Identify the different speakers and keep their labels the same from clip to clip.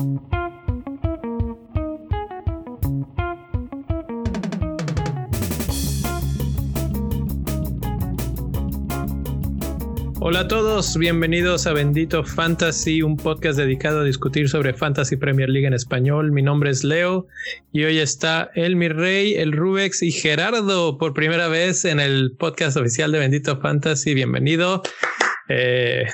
Speaker 1: Hola a todos, bienvenidos a Bendito Fantasy, un podcast dedicado a discutir sobre Fantasy Premier League en español. Mi nombre es Leo y hoy está el mi rey, el Rubex y Gerardo por primera vez en el podcast oficial de Bendito Fantasy. Bienvenido. Eh,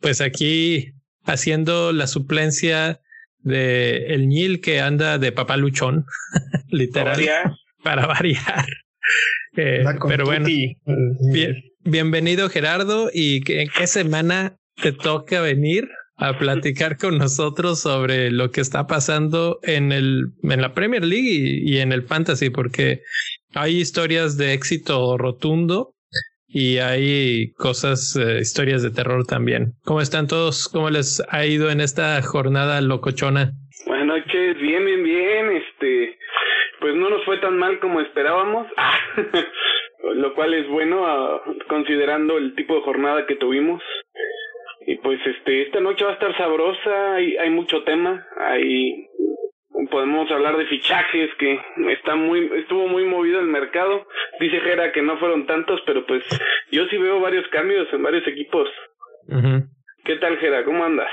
Speaker 1: pues aquí haciendo la suplencia de el Nil que anda de papá luchón, literal, para variar. Eh, pero bueno, bien, bienvenido Gerardo y ¿en qué semana te toca venir a platicar con nosotros sobre lo que está pasando en el en la Premier League y, en el Fantasy porque hay historias de éxito rotundo y hay cosas, eh, historias de terror también. ¿Cómo están todos? ¿Cómo les ha ido en esta jornada locochona?
Speaker 2: Buenas noches, bien, bien, bien. Este, pues no nos fue tan mal como esperábamos, lo cual es bueno ah, considerando el tipo de jornada que tuvimos. Y pues este, esta noche va a estar sabrosa, hay, hay mucho tema, hay podemos hablar de fichajes que está muy estuvo muy movido el mercado. Dice Jera que no fueron tantos pero pues yo sí veo varios cambios en varios equipos. Qué tal Jera cómo andas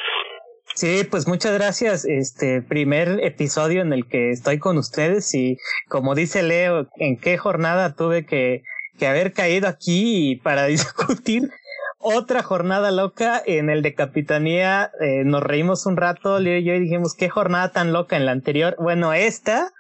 Speaker 3: Sí, pues muchas gracias. Este primer episodio en el que estoy con ustedes y como dice Leo, en qué jornada tuve que, que haber caído aquí para discutir otra jornada loca en el de capitanía. Eh, nos reímos un rato, Leo y yo, y dijimos, qué jornada tan loca en la anterior. Bueno, esta,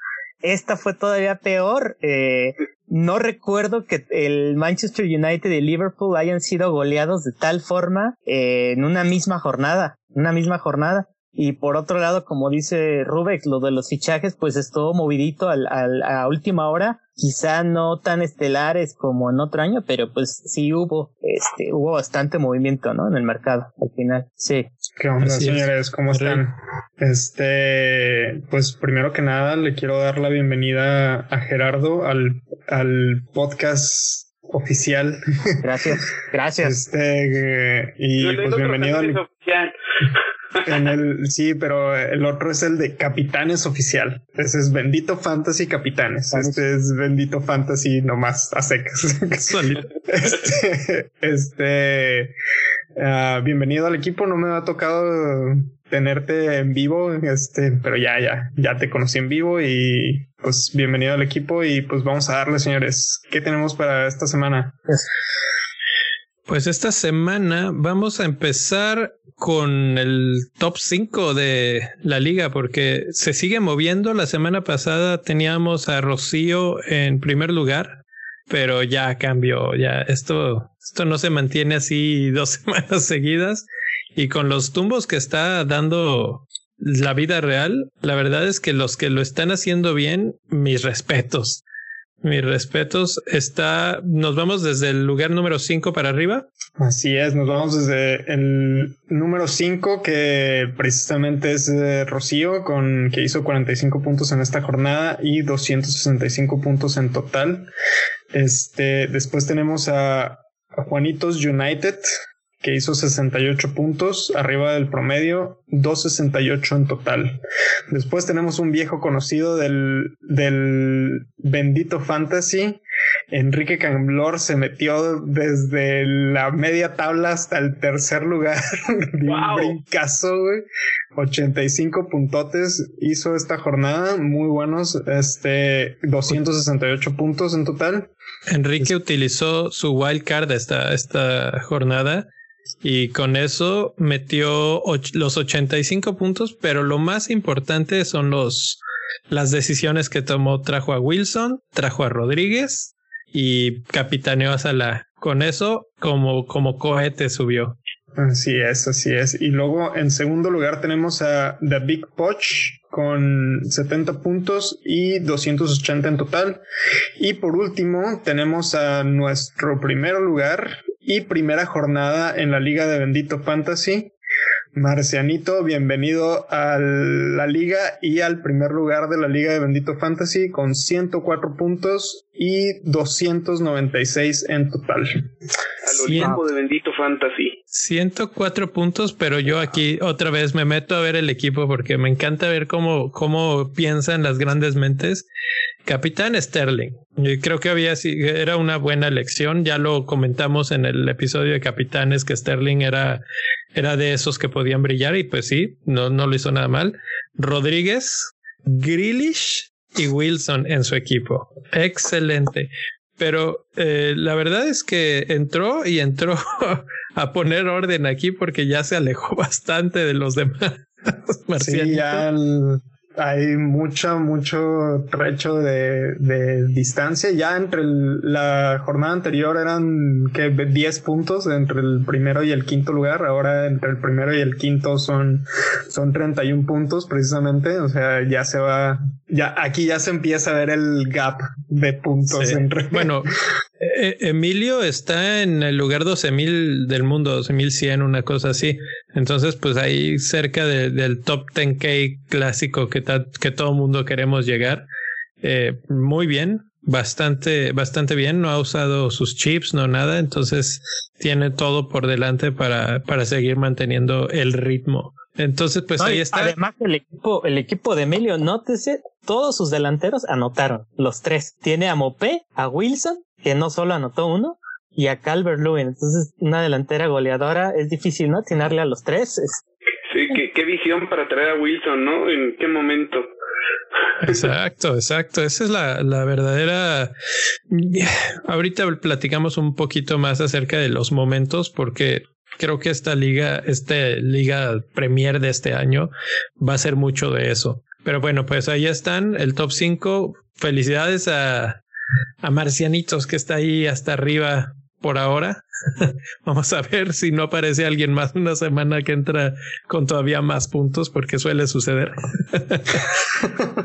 Speaker 3: esta fue todavía peor. Eh, no recuerdo que el Manchester United y Liverpool hayan sido goleados de tal forma eh, en una misma jornada una misma jornada. Y por otro lado, como dice Rubex, lo de los fichajes, pues estuvo movidito al, al, a última hora. Quizá no tan estelares como en otro año, pero pues sí hubo, este, hubo bastante movimiento, ¿no? En el mercado, al final. Sí.
Speaker 4: ¿Qué onda, señores? ¿Cómo están? Este, pues primero que nada, le quiero dar la bienvenida a Gerardo al, al podcast oficial.
Speaker 3: Gracias, gracias.
Speaker 4: Este, y pues bienvenido al... En el, sí, pero el otro es el de Capitanes Oficial. Ese es Bendito Fantasy Capitanes. Este es Bendito Fantasy nomás a secas. este, este uh, bienvenido al equipo. No me ha tocado tenerte en vivo, este, pero ya, ya, ya te conocí en vivo y pues bienvenido al equipo y pues vamos a darle, señores. ¿Qué tenemos para esta semana?
Speaker 1: Pues esta semana vamos a empezar con el top 5 de la liga porque se sigue moviendo. La semana pasada teníamos a Rocío en primer lugar, pero ya cambió. Ya esto, esto no se mantiene así dos semanas seguidas y con los tumbos que está dando la vida real, la verdad es que los que lo están haciendo bien, mis respetos. Mis respetos. Está, nos vamos desde el lugar número 5 para arriba.
Speaker 4: Así es, nos vamos desde el número 5, que precisamente es Rocío, con que hizo 45 puntos en esta jornada y 265 puntos en total. Este, después tenemos a Juanitos United, que hizo 68 puntos, arriba del promedio, 268 en total. Después tenemos un viejo conocido del, del bendito fantasy. Enrique Camblor se metió desde la media tabla hasta el tercer lugar. wow. brincazo, güey. 85 puntotes hizo esta jornada, muy buenos, este 268 puntos en total.
Speaker 1: Enrique utilizó su wild card esta, esta jornada y con eso metió los 85 puntos, pero lo más importante son los las decisiones que tomó. Trajo a Wilson, trajo a Rodríguez y capitaneó a Salah. Con eso, como, como cohete subió.
Speaker 4: Así es, así es. Y luego en segundo lugar tenemos a The Big Poch con 70 puntos y 280 en total. Y por último tenemos a nuestro primer lugar, y primera jornada en la Liga de Bendito Fantasy. Marcianito, bienvenido a la liga y al primer lugar de la Liga de Bendito Fantasy con 104 puntos y 296 en total.
Speaker 2: Al equipo de Bendito Fantasy.
Speaker 1: 104 puntos, pero yo aquí otra vez me meto a ver el equipo porque me encanta ver cómo, cómo piensan las grandes mentes. Capitán Sterling, creo que había era una buena elección. Ya lo comentamos en el episodio de Capitanes que Sterling era, era de esos que podían brillar y pues sí, no, no lo hizo nada mal. Rodríguez, Grealish y Wilson en su equipo. Excelente pero eh, la verdad es que entró y entró a poner orden aquí porque ya se alejó bastante de los demás.
Speaker 4: sí, ya hay mucho, mucho trecho de, de distancia. Ya entre la jornada anterior eran que 10 puntos entre el primero y el quinto lugar. Ahora entre el primero y el quinto son, son 31 puntos precisamente. O sea, ya se va, ya aquí ya se empieza a ver el gap de puntos entre.
Speaker 1: Bueno, Emilio está en el lugar 12.000 del mundo, 12.100, una cosa así. Entonces, pues ahí cerca del top 10K clásico que, que todo mundo queremos llegar. Eh, muy bien, bastante, bastante bien. No ha usado sus chips, no nada. Entonces, tiene todo por delante para, para seguir manteniendo el ritmo. Entonces, pues ahí está.
Speaker 3: Además, el equipo, el equipo de Emilio, nótese, todos sus delanteros anotaron, los tres. Tiene a Mopé, a Wilson que no solo anotó uno, y a Calvert Lewin. Entonces, una delantera goleadora es difícil, ¿no? Atinarle a los tres.
Speaker 2: Sí, qué, qué visión para traer a Wilson, ¿no? ¿En qué momento?
Speaker 1: Exacto, exacto. Esa es la, la verdadera. Ahorita platicamos un poquito más acerca de los momentos, porque creo que esta liga, esta liga Premier de este año va a ser mucho de eso. Pero bueno, pues ahí están, el top 5. Felicidades a, a Marcianitos que está ahí hasta arriba por ahora. Vamos a ver si no aparece alguien más una semana que entra con todavía más puntos, porque suele suceder.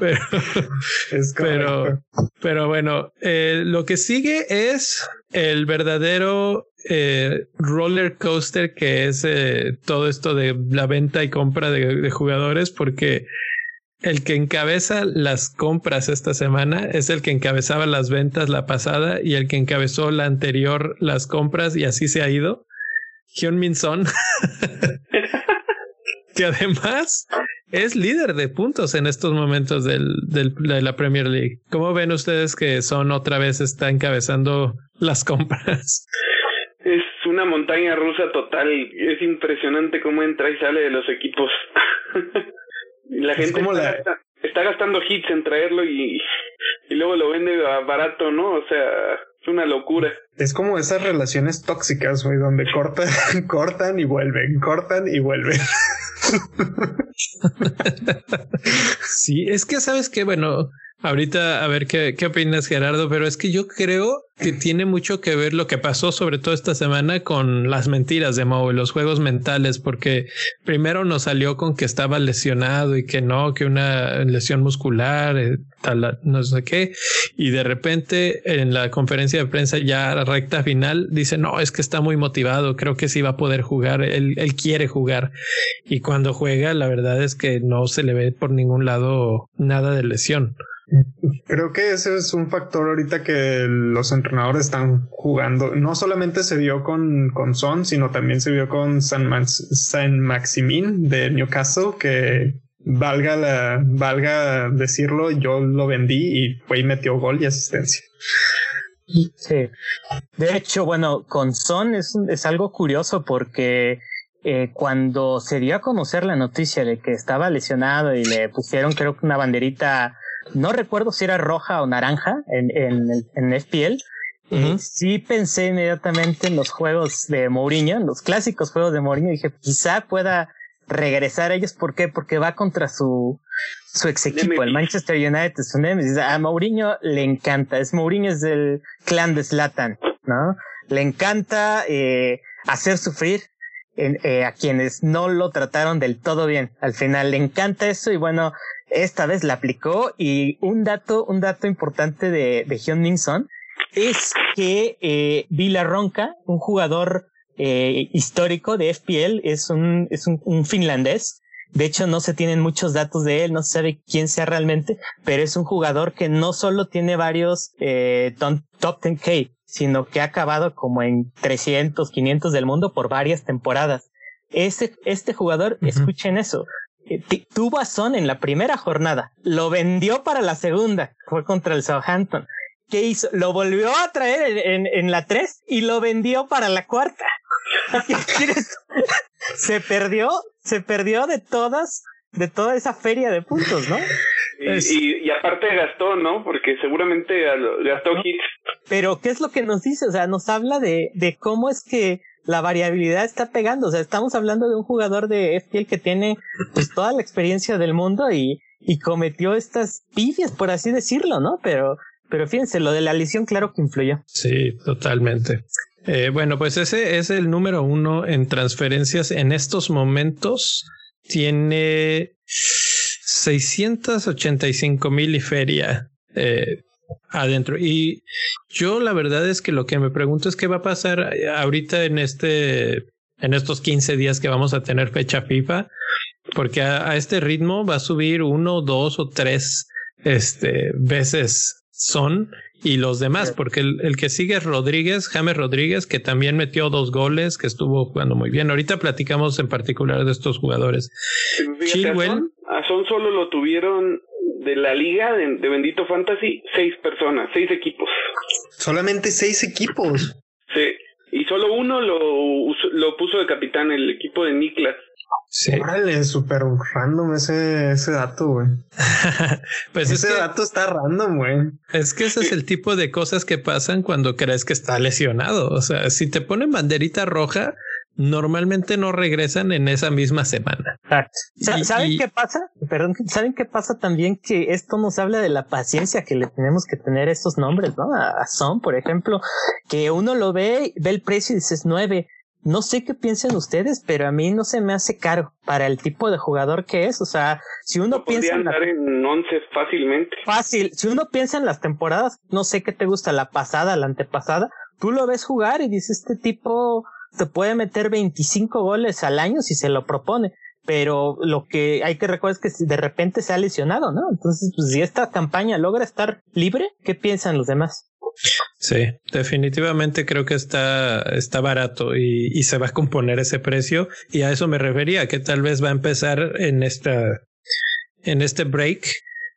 Speaker 1: pero, pero, bueno, eh, lo que sigue es el verdadero eh, roller coaster que es eh, todo esto de la venta y compra de jugadores, porque el que encabeza las compras esta semana es el que encabezaba las ventas la pasada y el que encabezó la anterior las compras y así se ha ido. Hyun Min Son, que además es líder de puntos en estos momentos del, del, de la Premier League. ¿Cómo ven ustedes que Son otra vez está encabezando las compras?
Speaker 2: Es una montaña rusa total. Es impresionante cómo entra y sale de los equipos. La gente está, gastando hits en traerlo y, y luego lo vende barato, ¿no? O sea, es una locura.
Speaker 4: Es como esas relaciones tóxicas, güey, donde cortan, cortan y vuelven, cortan y vuelven.
Speaker 1: sí, es que sabes que, bueno, ahorita a ver qué, qué opinas, Gerardo, pero es que yo creo que tiene mucho que ver lo que pasó, sobre todo esta semana, con las mentiras de Moe, los juegos mentales, porque primero nos salió con que estaba lesionado y que no, que una lesión muscular, eh, tal, no sé qué, y de repente en la conferencia de prensa ya recta final dice, no, es que está muy motivado, creo que sí va a poder jugar, él, él quiere jugar, y cuando juega, la verdad es que no se le ve por ningún lado nada de lesión.
Speaker 4: Creo que ese es un factor ahorita que los entrenadores están jugando. No solamente se vio con, con Son, sino también se vio con San, San Maximin de Newcastle, que valga la, valga decirlo, yo lo vendí y fue y metió gol y asistencia.
Speaker 3: Sí. De hecho, bueno, con Son es, es algo curioso porque eh, cuando se dio a conocer la noticia de que estaba lesionado y le pusieron creo que una banderita no recuerdo si era roja o naranja en, en, en FPL. Uh sí pensé inmediatamente en los juegos de Mourinho, en los clásicos juegos de Mourinho. Dije, quizá pueda regresar a ellos. ¿Por qué? Porque va contra su, su ex equipo, el Manchester United, su nemesis. A Mourinho le encanta. Es Mourinho es del clan de Slatan, ¿no? Le encanta eh, hacer sufrir en, eh, a quienes no lo trataron del todo bien. Al final le encanta eso y bueno, esta vez la aplicó y un dato, un dato importante de, de Hyun es que eh, Ronca, un jugador eh, histórico de FPL, es un, es un, un, finlandés. De hecho, no se tienen muchos datos de él, no se sabe quién sea realmente, pero es un jugador que no solo tiene varios eh, top 10K, sino que ha acabado como en 300, 500 del mundo por varias temporadas. Este, este jugador, escuchen eso, eh, tuvo a Son en la primera jornada, lo vendió para la segunda, fue contra el Southampton. ¿Qué hizo? Lo volvió a traer en, en la 3 y lo vendió para la cuarta. se perdió, se perdió de todas, de toda esa feria de puntos, ¿no?
Speaker 2: Y, y, aparte gastó, ¿no? Porque seguramente gastó hits.
Speaker 3: Pero, ¿qué es lo que nos dice? O sea, nos habla de, de cómo es que la variabilidad está pegando. O sea, estamos hablando de un jugador de FPL que tiene pues toda la experiencia del mundo y, y cometió estas pifias, por así decirlo, ¿no? Pero, pero fíjense, lo de la lesión claro que influyó.
Speaker 1: Sí, totalmente. Eh, bueno, pues ese es el número uno en transferencias en estos momentos. Tiene 685 mil y feria eh, adentro. Y yo la verdad es que lo que me pregunto es qué va a pasar ahorita en este, en estos 15 días que vamos a tener fecha FIFA, porque a, a este ritmo va a subir uno, dos o tres este, veces son y los demás, porque el, el, que sigue es Rodríguez, James Rodríguez, que también metió dos goles, que estuvo jugando muy bien. Ahorita platicamos en particular de estos jugadores.
Speaker 2: Chilwell. Son solo lo tuvieron de la liga de, de, Bendito Fantasy seis personas, seis equipos.
Speaker 4: Solamente seis equipos.
Speaker 2: Sí, y solo uno lo, lo puso de capitán, el equipo de Niklas.
Speaker 4: Sí. Órale, súper random ese, ese dato, güey. pues ese es que, dato está random, güey.
Speaker 1: Es que ese es el tipo de cosas que pasan cuando crees que está lesionado. O sea, si te ponen banderita roja, normalmente no regresan en esa misma semana.
Speaker 3: Exacto. ¿Saben y, qué pasa? Perdón, ¿saben qué pasa también? Que esto nos habla de la paciencia que le tenemos que tener a estos nombres, ¿no? A, a Son, por ejemplo, que uno lo ve, ve el precio y dices nueve no sé qué piensen ustedes, pero a mí no se me hace caro para el tipo de jugador que es. O sea, si uno
Speaker 2: no
Speaker 3: piensa.
Speaker 2: En, la... en 11 fácilmente.
Speaker 3: Fácil. Si uno piensa en las temporadas, no sé qué te gusta, la pasada, la antepasada, tú lo ves jugar y dices, este tipo te puede meter 25 goles al año si se lo propone. Pero lo que hay que recordar es que de repente se ha lesionado, ¿no? Entonces, pues si esta campaña logra estar libre, ¿qué piensan los demás?
Speaker 1: Sí, definitivamente creo que está, está barato y, y, se va a componer ese precio. Y a eso me refería, que tal vez va a empezar en esta, en este break.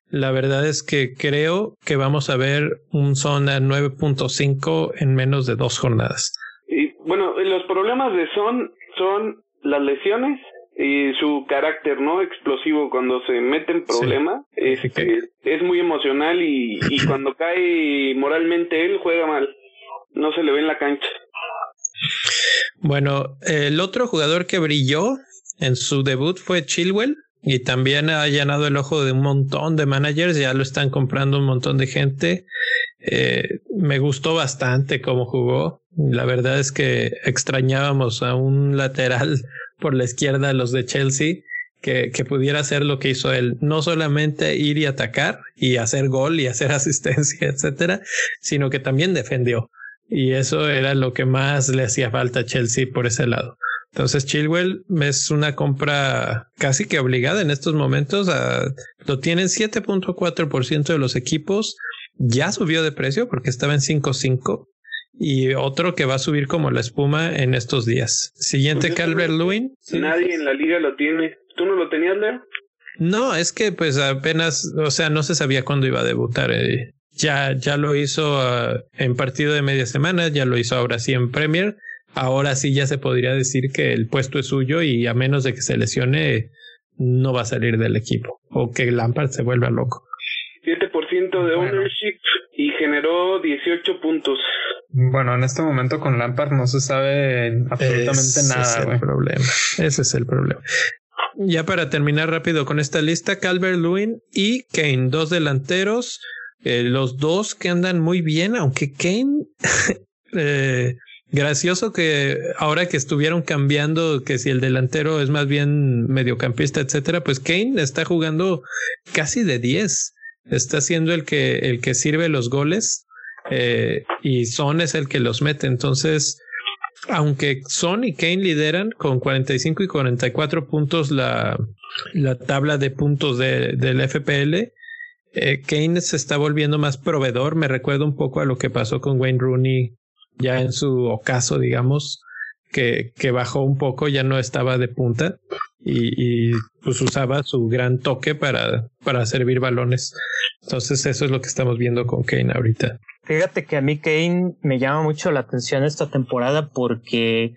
Speaker 1: La verdad es que creo que vamos a ver un zona 9.5 en menos de dos jornadas.
Speaker 2: Los problemas de Son son las lesiones y su carácter no explosivo cuando se mete en problemas sí. es muy emocional y, y cuando cae moralmente él juega mal. No se le ve en la cancha.
Speaker 1: Bueno el otro jugador que brilló en su debut fue Chilwell y también ha llenado el ojo de un montón de managers ya lo están comprando un montón de gente. Eh, me gustó bastante cómo jugó la verdad es que extrañábamos a un lateral por la izquierda los de Chelsea que, que, pudiera hacer lo que hizo él, no solamente ir y atacar y hacer gol y hacer asistencia, etcétera, sino que también defendió. Y eso era lo que más le hacía falta a Chelsea por ese lado. Entonces Chilwell es una compra casi que obligada en estos momentos. A, lo tienen 7.4% de los equipos. Ya subió de precio porque estaba en 5.5 y otro que va a subir como la espuma en estos días. Siguiente pues Calvert Lewin.
Speaker 2: Nadie en la liga lo tiene. ¿Tú no lo tenías, Leo?
Speaker 1: No, es que pues apenas, o sea, no se sabía cuándo iba a debutar. Eh. Ya, ya lo hizo uh, en partido de media semana, ya lo hizo ahora sí en Premier. Ahora sí ya se podría decir que el puesto es suyo y a menos de que se lesione, no va a salir del equipo o que Lampard se vuelva loco.
Speaker 2: 7% de ownership y generó 18 puntos.
Speaker 4: Bueno, en este momento con Lampard no se sabe absolutamente
Speaker 1: Ese
Speaker 4: nada.
Speaker 1: Es el problema. Ese es el problema. Ya para terminar rápido con esta lista, Calvert Lewin y Kane, dos delanteros, eh, los dos que andan muy bien, aunque Kane, eh, gracioso que ahora que estuvieron cambiando, que si el delantero es más bien mediocampista, etcétera, pues Kane está jugando casi de 10, está siendo el que, el que sirve los goles eh, y Son es el que los mete. Entonces, aunque Son y Kane lideran con 45 y 44 puntos la, la tabla de puntos de, del FPL, eh, Kane se está volviendo más proveedor. Me recuerda un poco a lo que pasó con Wayne Rooney ya en su ocaso, digamos, que, que bajó un poco, ya no estaba de punta y, pues usaba su gran toque para, para servir balones. Entonces eso es lo que estamos viendo con Kane ahorita.
Speaker 3: Fíjate que a mí Kane me llama mucho la atención esta temporada porque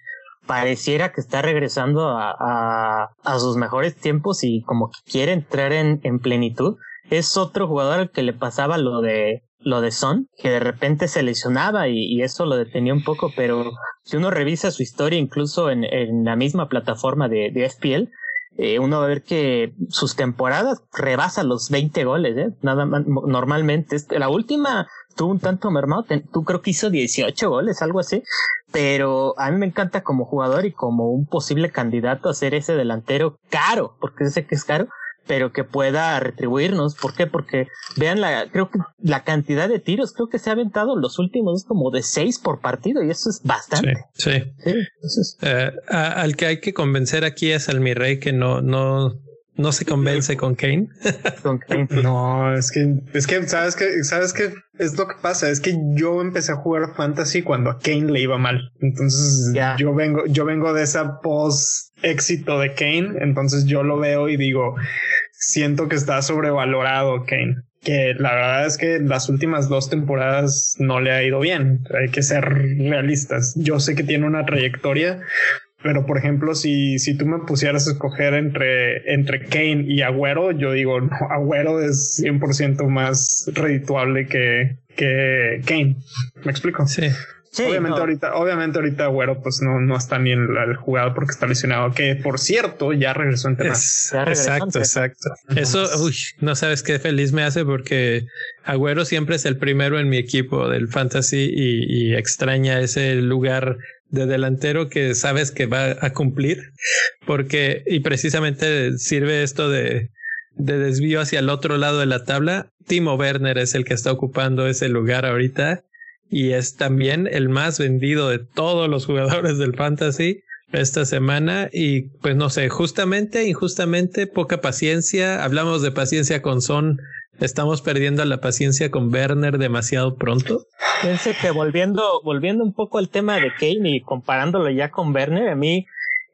Speaker 3: pareciera que está regresando a, a, a sus mejores tiempos y como que quiere entrar en, en plenitud. Es otro jugador al que le pasaba lo de lo de Son, que de repente se lesionaba y, eso lo detenía un poco, pero si uno revisa su historia incluso en, en la misma plataforma de, de FPL, eh, uno va a ver que sus temporadas rebasan los 20 goles, ¿eh? Nada más, normalmente. La última tuvo un tanto mermado, tú creo que hizo 18 goles, algo así, pero a mí me encanta como jugador y como un posible candidato a ser ese delantero caro, porque sé que es caro, pero que pueda retribuirnos. ¿Por qué? Porque vean la, creo que la cantidad de tiros, creo que se ha aventado los últimos como de seis por partido y eso es bastante.
Speaker 1: Sí. sí. sí es... uh, al que hay que convencer aquí es al mi rey que no, no, no se convence con Kane.
Speaker 4: con Kane. No, es que, es que, sabes que, sabes que es lo que pasa. Es que yo empecé a jugar fantasy cuando a Kane le iba mal. Entonces yeah. yo vengo, yo vengo de esa post éxito de Kane. Entonces yo lo veo y digo, siento que está sobrevalorado Kane. Que la verdad es que las últimas dos temporadas no le ha ido bien. Hay que ser realistas. Yo sé que tiene una trayectoria, pero por ejemplo, si, si tú me pusieras a escoger entre, entre Kane y Agüero, yo digo, no, Agüero es 100% más redituable que, que Kane. ¿Me explico?
Speaker 1: Sí.
Speaker 3: Sí,
Speaker 4: obviamente
Speaker 3: no.
Speaker 4: ahorita, obviamente ahorita Agüero pues no, no está ni en el jugado porque está lesionado, que por cierto ya regresó en tema.
Speaker 1: exacto, exacto. Eso, uy, no sabes qué feliz me hace porque Agüero siempre es el primero en mi equipo del fantasy y, y extraña ese lugar de delantero que sabes que va a cumplir porque y precisamente sirve esto de de desvío hacia el otro lado de la tabla. Timo Werner es el que está ocupando ese lugar ahorita y es también el más vendido de todos los jugadores del fantasy esta semana y pues no sé, justamente, injustamente, poca paciencia. Hablamos de paciencia con Son, estamos perdiendo la paciencia con Werner demasiado pronto.
Speaker 3: Fíjense que volviendo, volviendo un poco al tema de Kane y comparándolo ya con Werner, a mí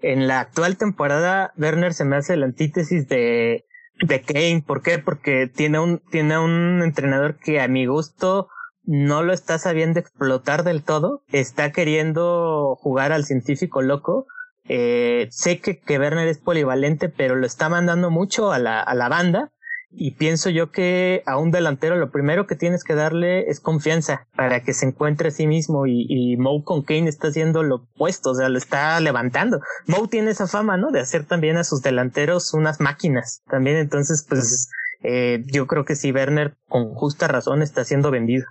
Speaker 3: en la actual temporada Werner se me hace la antítesis de, de Kane. ¿Por qué? Porque tiene un, tiene un entrenador que a mi gusto no lo está sabiendo explotar del todo, está queriendo jugar al científico loco. Eh, sé que, que Werner es polivalente, pero lo está mandando mucho a la, a la banda. Y pienso yo que a un delantero lo primero que tienes que darle es confianza para que se encuentre a sí mismo y, y Moe con Kane está haciendo lo opuesto, o sea, lo está levantando. Moe tiene esa fama, ¿no? De hacer también a sus delanteros unas máquinas. También entonces, pues, eh, yo creo que sí, Werner con justa razón está siendo vendido.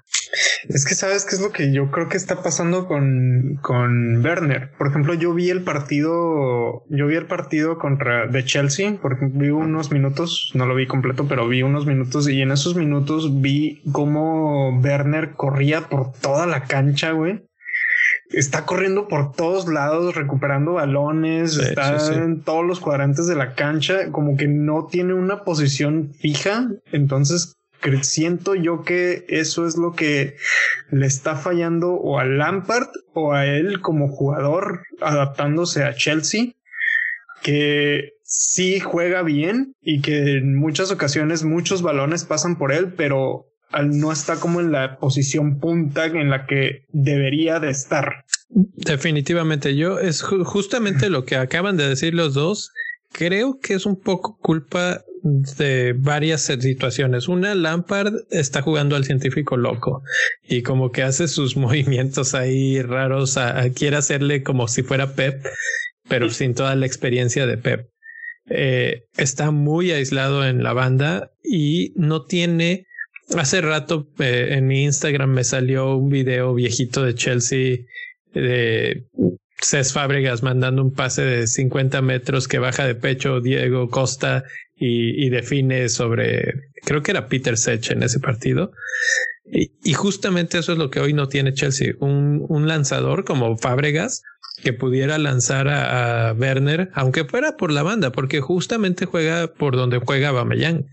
Speaker 4: Es que sabes qué es lo que yo creo que está pasando con, con Werner. Por ejemplo, yo vi el partido, yo vi el partido contra de Chelsea, porque vi unos minutos, no lo vi completo, pero vi unos minutos y en esos minutos vi cómo Werner corría por toda la cancha, güey. Está corriendo por todos lados, recuperando balones, sí, está sí, sí. en todos los cuadrantes de la cancha, como que no tiene una posición fija. Entonces siento yo que eso es lo que le está fallando o a Lampard o a él como jugador adaptándose a Chelsea, que sí juega bien y que en muchas ocasiones muchos balones pasan por él, pero no está como en la posición punta en la que debería de estar.
Speaker 1: Definitivamente, yo es justamente lo que acaban de decir los dos. Creo que es un poco culpa de varias situaciones. Una, Lampard está jugando al científico loco y como que hace sus movimientos ahí raros, a, a, quiere hacerle como si fuera Pep, pero sin toda la experiencia de Pep. Eh, está muy aislado en la banda y no tiene Hace rato eh, en mi Instagram me salió un video viejito de Chelsea de Cés Fábregas mandando un pase de 50 metros que baja de pecho Diego Costa y, define sobre, creo que era Peter Sech en ese partido. Y, justamente eso es lo que hoy no tiene Chelsea, un, lanzador como Fábregas que pudiera lanzar a, a, Werner, aunque fuera por la banda, porque justamente juega por donde juega Bameyang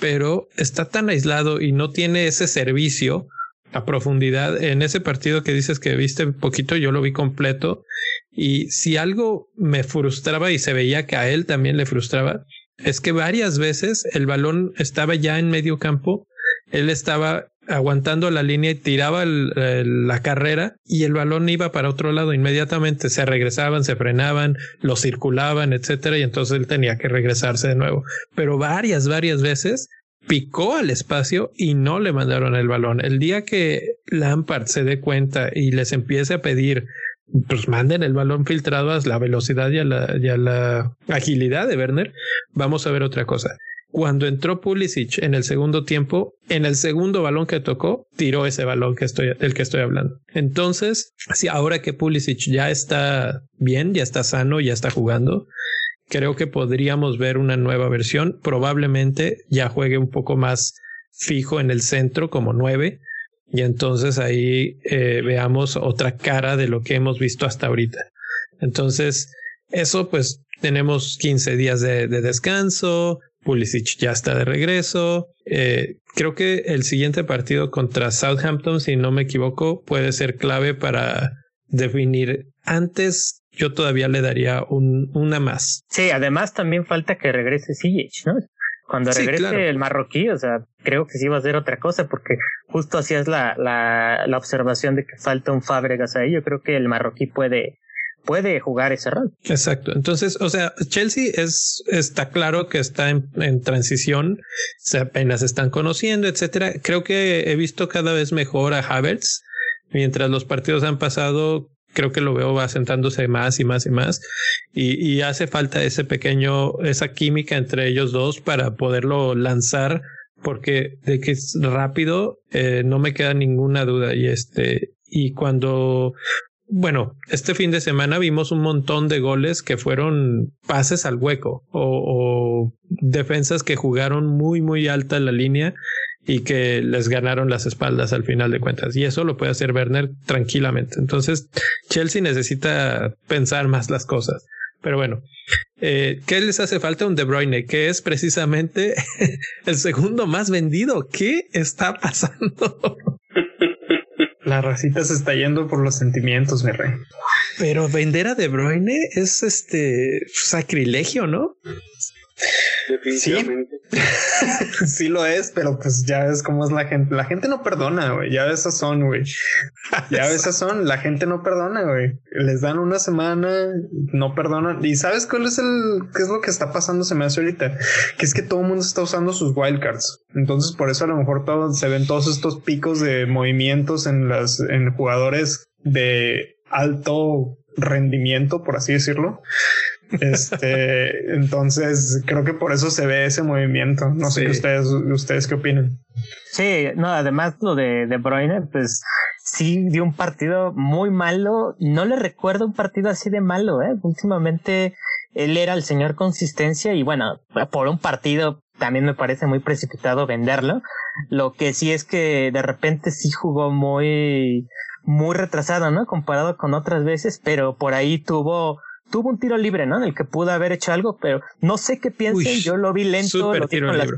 Speaker 1: pero está tan aislado y no tiene ese servicio a profundidad. En ese partido que dices que viste poquito, yo lo vi completo. Y si algo me frustraba y se veía que a él también le frustraba, es que varias veces el balón estaba ya en medio campo, él estaba aguantando la línea y tiraba la carrera y el balón iba para otro lado inmediatamente se regresaban se frenaban lo circulaban etcétera y entonces él tenía que regresarse de nuevo pero varias varias veces picó al espacio y no le mandaron el balón. El día que Lampard se dé cuenta y les empiece a pedir, pues manden el balón filtrado a la velocidad y y a la agilidad de Werner, vamos a ver otra cosa. Cuando entró Pulisic en el segundo tiempo, en el segundo balón que tocó, tiró ese balón que estoy, del que estoy hablando. Entonces, si ahora que Pulisic ya está bien, ya está sano, ya está jugando, creo que podríamos ver una nueva versión. Probablemente ya juegue un poco más fijo en el centro como nueve y entonces ahí eh, veamos otra cara de lo que hemos visto hasta ahorita. Entonces, eso pues tenemos 15 días de, descanso, Pulisic ya está de regreso. Eh, creo que el siguiente partido contra Southampton, si no me equivoco, puede ser clave para definir antes yo todavía le daría un, una más.
Speaker 3: Sí, además también falta que regrese Sijic, ¿no? Cuando regrese el marroquí, o sea, creo que sí va a ser otra cosa, porque justo así es la, la, la observación de que falta un Fábregas ahí. Yo creo que el marroquí puede, puede jugar ese rol.
Speaker 1: Exacto. Entonces, o sea, Chelsea es, está claro que está en, en, transición, se apenas están conociendo, etcétera. Creo que he visto cada vez mejor a Havertz. Mientras los partidos han pasado, creo que lo veo asentándose más y más y más. Y, y, hace falta ese pequeño, esa química entre ellos dos para poderlo lanzar, porque de que es rápido, eh, no me queda ninguna duda. Y este, y cuando, bueno, este fin de semana vimos un montón de goles que fueron pases al hueco o, defensas que jugaron muy, muy alta la línea y que les ganaron las espaldas al final de cuentas. Y eso lo puede hacer Werner tranquilamente. Entonces, Chelsea necesita pensar más las cosas. Pero bueno, eh, ¿qué les hace falta? Un De Bruyne, que es precisamente el segundo más vendido. ¿Qué está pasando?
Speaker 4: La racita se está yendo por los sentimientos, mi rey.
Speaker 1: Pero vender a De Bruyne es este sacrilegio, ¿no?
Speaker 2: Definitivamente.
Speaker 4: Sí, lo es, pero pues ya ves cómo es la gente. La gente no perdona, güey. Ya esas son, güey. Ya esas son. La gente no perdona, güey. Les dan una semana, no perdonan. Y sabes cuál es el, qué es lo que está pasando, se me hace ahorita, que es que todo el mundo está usando sus wildcards. Entonces, por eso a lo mejor todo, se ven todos estos picos de movimientos en las, en jugadores de alto rendimiento, por así decirlo. Este, entonces creo que por eso se ve ese movimiento. No sé ustedes, ustedes qué opinan.
Speaker 3: Sí, no, además lo de De Bruyne, pues sí dio un partido muy malo. No le recuerdo un partido así de malo, eh. Últimamente él era el señor consistencia y bueno, por un partido también me parece muy precipitado venderlo. Lo que sí es que de repente sí jugó muy, muy retrasado, ¿no? Comparado con otras veces, pero por ahí tuvo tuvo un tiro libre, ¿no? En el que pudo haber hecho algo, pero no sé qué piensen. Yo lo vi lento, lo vi, con las,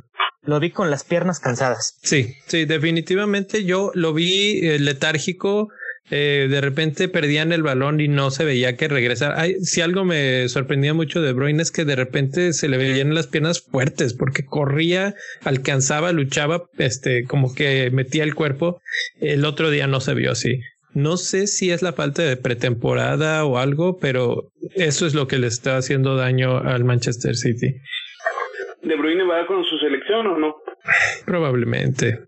Speaker 3: lo vi, con las, piernas cansadas.
Speaker 1: Sí, sí, definitivamente yo lo vi eh, letárgico. Eh, de repente perdían el balón y no se veía que regresar. si algo me sorprendía mucho de Bruyne es que de repente se le veían las piernas fuertes porque corría, alcanzaba, luchaba, este, como que metía el cuerpo. El otro día no se vio así. No sé si es la falta de pretemporada o algo, pero eso es lo que le está haciendo daño al Manchester City.
Speaker 2: ¿De Bruyne va con su selección o no?
Speaker 1: Probablemente.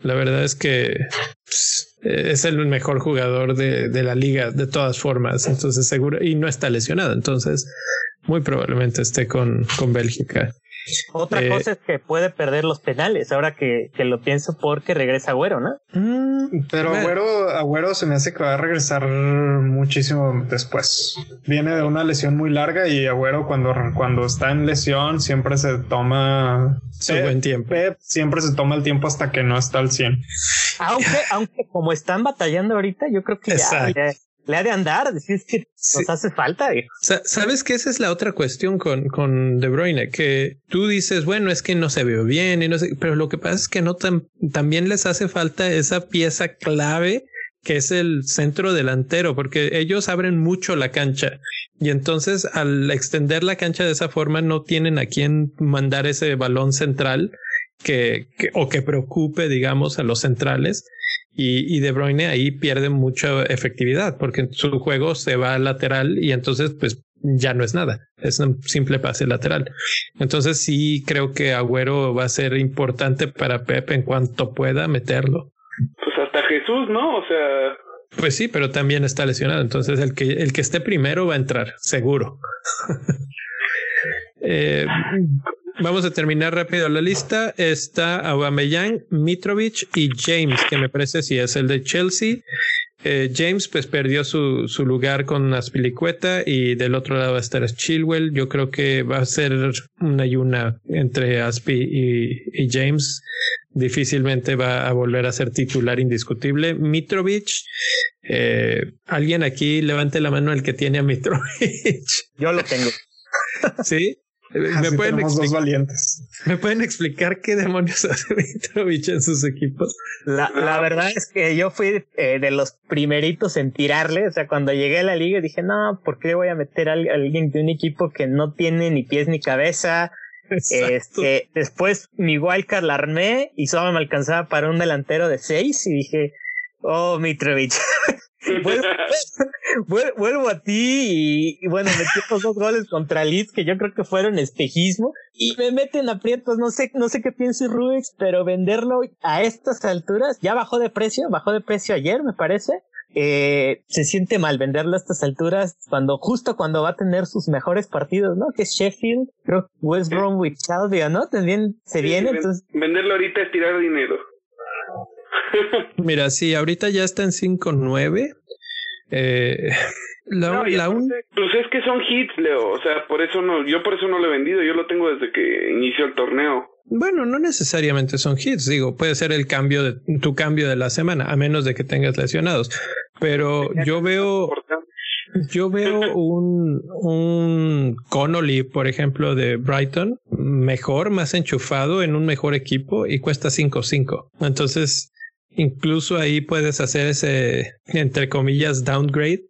Speaker 1: La verdad es que pues, es el mejor jugador de, de, la liga de todas formas, entonces seguro, y no está lesionado, entonces muy probablemente esté con, con Bélgica.
Speaker 3: Otra eh, cosa es que puede perder los penales, ahora que, que lo pienso porque regresa Agüero, ¿no?
Speaker 4: Mm, pero Agüero, Agüero se me hace que va a regresar muchísimo después. Viene de una lesión muy larga y Agüero cuando, cuando está en lesión siempre se toma...
Speaker 1: Su buen tiempo.
Speaker 4: siempre se toma el tiempo hasta que no está al 100.
Speaker 3: Aunque, aunque como están batallando ahorita, yo creo que ya, le ha de andar, decir que nos hace falta.
Speaker 1: Sabes que esa es la otra cuestión con, con De Bruyne, que tú dices, bueno, es que no se ve bien y no sé, pero lo que pasa es que no también les hace falta esa pieza clave que es el centro delantero, porque ellos abren mucho la cancha y entonces al extender la cancha de esa forma no tienen a quién mandar ese balón central que, que o que preocupe, digamos, a los centrales y, y, De Bruyne ahí pierde mucha efectividad porque su juego se va al lateral y entonces pues ya no es nada, es un simple pase lateral. Entonces sí creo que Agüero va a ser importante para Pep en cuanto pueda meterlo.
Speaker 2: Pues hasta Jesús, ¿no? O sea...
Speaker 1: Pues sí, pero también está lesionado, entonces el que, el que esté primero va a entrar, seguro. eh, Vamos a terminar rápido la lista. Está Aubameyang, Mitrovic y James, que me parece si es el de Chelsea. Eh, James pues perdió su, su lugar con Aspilicueta y del otro lado va a estar Chilwell. Yo creo que va a ser una y una entre Aspi y, James. Difícilmente va a volver a ser titular indiscutible. Mitrovic, eh, alguien aquí levante la mano el que tiene a Mitrovic.
Speaker 3: Yo lo tengo.
Speaker 1: Sí.
Speaker 4: ¿Me pueden, dos valientes.
Speaker 1: ¿Me pueden explicar qué demonios hace Mitrovic en sus equipos?
Speaker 3: La, la verdad es que yo fui eh, de los primeritos en tirarle. O sea, cuando llegué a la liga dije, no, ¿por qué voy a meter a alguien de un equipo que no tiene ni pies ni cabeza? Este, después mi wildcard la armé y solo me alcanzaba para un delantero de seis y dije, oh, Mitrovic. vuelvo, a ti y, bueno, metí estos dos goles contra Leeds que yo creo que fueron espejismo y me meten aprietos, no sé, no sé qué piensa Rubix, pero venderlo a estas alturas ya bajó de precio, bajó de precio ayer me parece. Eh, se siente mal venderlo a estas alturas cuando justo cuando va a tener sus mejores partidos, ¿no? Que es Sheffield, creo West Bromwich Albion, ¿no? También se viene. entonces...
Speaker 2: Venderlo ahorita es tirar dinero.
Speaker 1: Mira, sí, ahorita ya está en 5.9. Eh, la, la un...
Speaker 2: Pues es que son hits, Leo. O sea, por eso no, yo por eso no lo he vendido. Yo lo tengo desde que inició el torneo.
Speaker 1: Bueno, no necesariamente son hits, digo, puede ser el cambio de tu cambio de la semana, a menos de que tengas lesionados. Pero yo veo, yo veo un, un Connolly, por ejemplo, de Brighton, mejor, más enchufado en un mejor equipo y cuesta 5-5. Entonces, Incluso ahí puedes hacer ese, entre comillas, downgrade,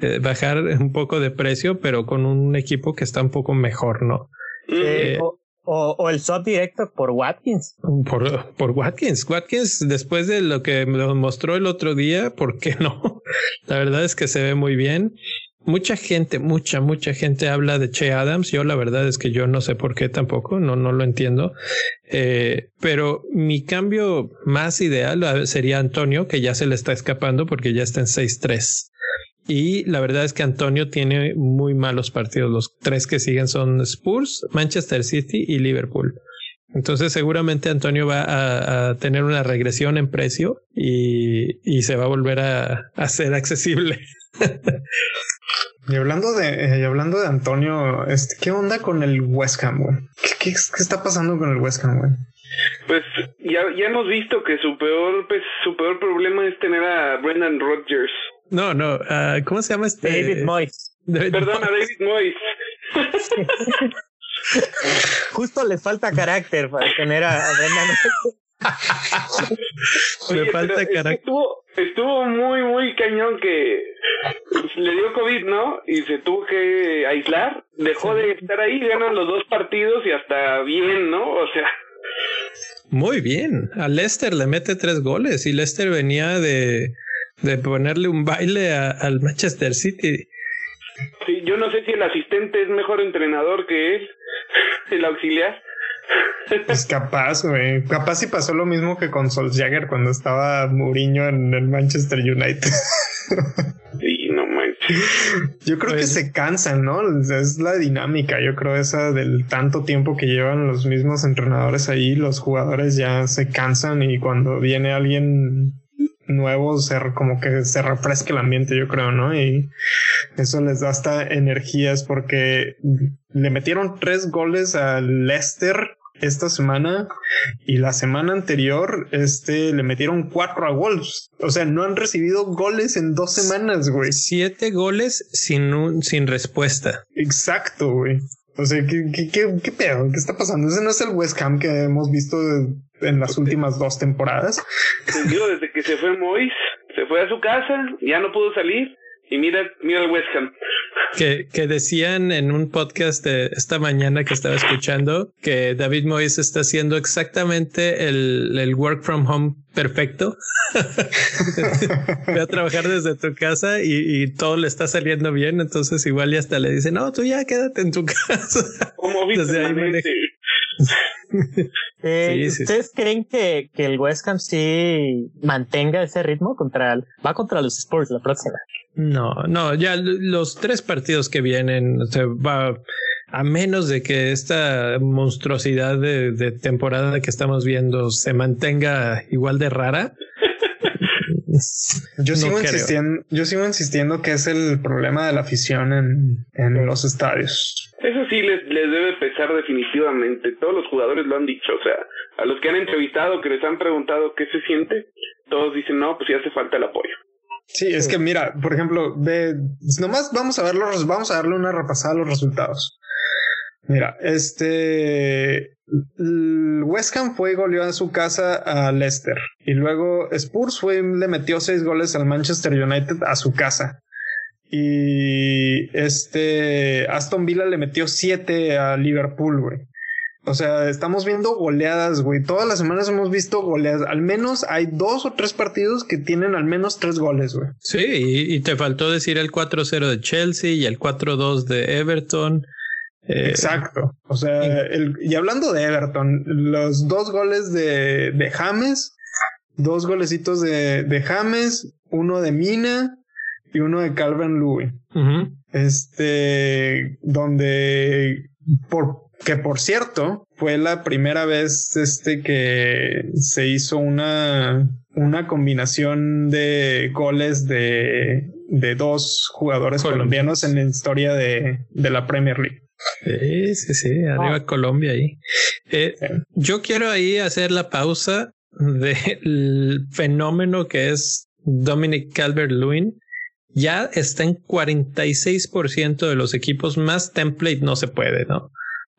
Speaker 1: eh, bajar un poco de precio, pero con un equipo que está un poco mejor, ¿no?
Speaker 3: Eh, o, o, el swap directo por Watkins.
Speaker 1: Por, por Watkins. Watkins, después de lo que me mostró el otro día, ¿por qué no? La verdad es que se ve muy bien mucha gente, mucha, mucha gente habla de Che Adams. Yo la verdad es que yo no sé por qué tampoco, no, no lo entiendo. Eh, pero mi cambio más ideal sería Antonio, que ya se le está escapando porque ya está en 6-3. Y la verdad es que Antonio tiene muy malos partidos. Los tres que siguen son Spurs, Manchester City y Liverpool. Entonces seguramente Antonio va a, a tener una regresión en precio y, y se va a volver a, a ser accesible.
Speaker 4: Y hablando de, eh, hablando de Antonio, este, ¿qué onda con el West Ham, güey? ¿Qué, está pasando con el West Ham, güey?
Speaker 2: Pues ya, ya hemos visto que su peor, pues, su peor problema es tener a Brendan Rodgers.
Speaker 1: No, no, uh, ¿cómo se llama este?
Speaker 3: David Moyes.
Speaker 2: Perdón, a David Moyes.
Speaker 3: Justo le falta carácter para tener a, a Brendan
Speaker 2: Me falta carácter. Estuvo, estuvo muy, muy cañón que le dio COVID, ¿no? Y se tuvo que aislar. Dejó de estar ahí, ganan los dos partidos y hasta bien, ¿no? O sea.
Speaker 1: Muy bien. A Lester le mete tres goles y Lester venía de, de ponerle un baile al Manchester City.
Speaker 2: Sí, yo no sé si el asistente es mejor entrenador que él, el auxiliar.
Speaker 4: Pues capaz, güey. Capaz si pasó lo mismo que con Solskjaer cuando estaba Mourinho en el Manchester United.
Speaker 2: Sí, no manches.
Speaker 4: Yo creo que pues se cansan, ¿no? Es la dinámica. Yo creo esa del tanto tiempo que llevan los mismos entrenadores ahí, los jugadores ya se cansan y cuando viene alguien nuevo, se, como que se refresca el ambiente, yo creo, ¿no? Y eso les da hasta energías porque le metieron tres goles a Leicester esta semana y la semana anterior, este, le metieron cuatro a Wolves. O sea, no han recibido goles en dos semanas, güey.
Speaker 1: Siete goles sin, un, sin respuesta.
Speaker 4: Exacto, güey. O sea, ¿qué, qué, qué, qué pedo? ¿Qué está pasando? Ese no es el West Ham que hemos visto en las últimas dos temporadas.
Speaker 2: Digo, desde que se fue Mois, se fue a su casa, ya no pudo salir y mira, mira el West Ham.
Speaker 1: Que, que decían en un podcast de esta mañana que estaba escuchando que David Moyes está haciendo exactamente el, el work from home perfecto. Ve a trabajar desde tu casa y, y, todo le está saliendo bien. Entonces, igual ya hasta le dicen, no, tú ya quédate en tu casa.
Speaker 2: Como desde ahí
Speaker 3: eh, ¿Ustedes creen que, que el West Ham sí mantenga ese ritmo contra el, va contra los Spurs la próxima?
Speaker 1: No, no, ya los tres partidos que vienen se va a menos de que esta monstruosidad de, de temporada que estamos viendo se mantenga igual de rara.
Speaker 4: yo sigo insistiendo, yo sigo insistiendo que es el problema de la afición en, en los estadios.
Speaker 2: Eso sí les, les debe pesar definitivamente. Todos los jugadores lo han dicho. O sea, a los que han entrevistado, que les han preguntado qué se siente, todos dicen, no, pues ya hace falta el apoyo.
Speaker 4: Sí, es que mira, por ejemplo, ve, nomás vamos a ver los, vamos a darle una repasada a los resultados. Mira, este West Ham fue y goleó en su casa a Leicester y luego Spurs fue le metió seis goles al Manchester United a su casa. Y este Aston Villa le metió siete a Liverpool, güey. O sea, estamos viendo goleadas, güey. Todas las semanas hemos visto goleadas. Al menos hay dos o tres partidos que tienen al menos tres goles, güey.
Speaker 1: Sí, y, te faltó decir el 4-0 de Chelsea y el 4-2 de Everton.
Speaker 4: Eh, Exacto. O sea, el, y hablando de Everton, los dos goles de, de James, dos golecitos de, de James, uno de Mina y uno de Calvin Louis. Este, donde por que por cierto fue la primera vez este que se hizo una una combinación de goles de, de dos jugadores colombianos en la historia de, de la Premier League.
Speaker 1: Sí, sí, sí, arriba. Colombia ahí. Eh, yo quiero ahí hacer la pausa del fenómeno que es Dominic Calvert-Lewin. Ya está en 46% de los equipos más template no se puede, ¿no?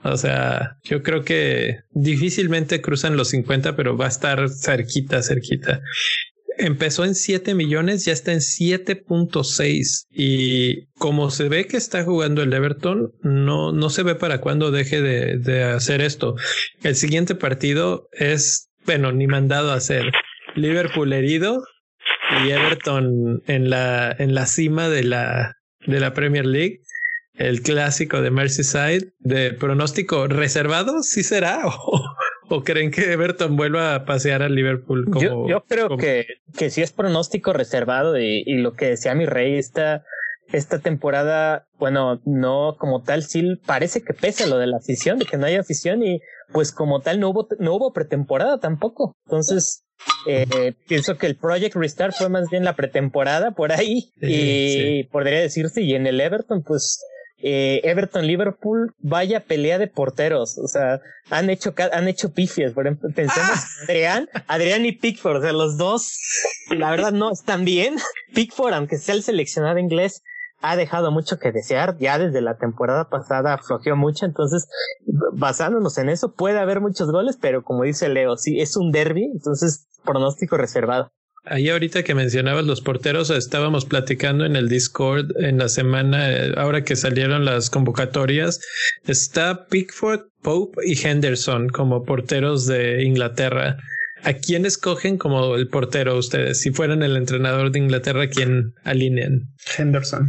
Speaker 1: O sea, yo creo que difícilmente cruzan los 50, pero va a estar cerquita, cerquita. Empezó en 7 millones, ya está en 7.6 y como se ve que está jugando el Everton, no, no se ve para cuándo deje de, de hacer esto. El siguiente partido es, bueno, ni mandado a hacer. Liverpool herido y Everton en la, en la cima de la, de la Premier League el clásico de Merseyside de pronóstico reservado, ¿sí será? ¿O, creen que Everton vuelva a pasear al Liverpool?
Speaker 3: Como, yo, creo que, que sí es pronóstico reservado y, y, lo que decía mi rey, esta, esta temporada, bueno, no como tal, sí parece que pesa lo de la afición, de que no hay afición y pues como tal no hubo, no hubo pretemporada tampoco. Entonces, eh, pienso que el Project Restart fue más bien la pretemporada por ahí y podría decirse, y en el Everton, pues eh, Everton Liverpool, vaya pelea de porteros. O sea, han hecho, han hecho pifias. Por ejemplo, pensemos ah. Adrián, Adrián y Pickford. O sea, los dos, la verdad, no están bien. Pickford, aunque sea el seleccionado inglés, ha dejado mucho que desear. Ya desde la temporada pasada flojeó mucho. Entonces, basándonos en eso, puede haber muchos goles, pero como dice Leo, sí, es un derby. Entonces, pronóstico reservado.
Speaker 1: Ahí ahorita que mencionabas los porteros, estábamos platicando en el Discord en la semana, eh, ahora que salieron las convocatorias, está Pickford, Pope y Henderson como porteros de Inglaterra. ¿A quién escogen como el portero ustedes? Si fueran el entrenador de Inglaterra, ¿quién alinean?
Speaker 4: Henderson.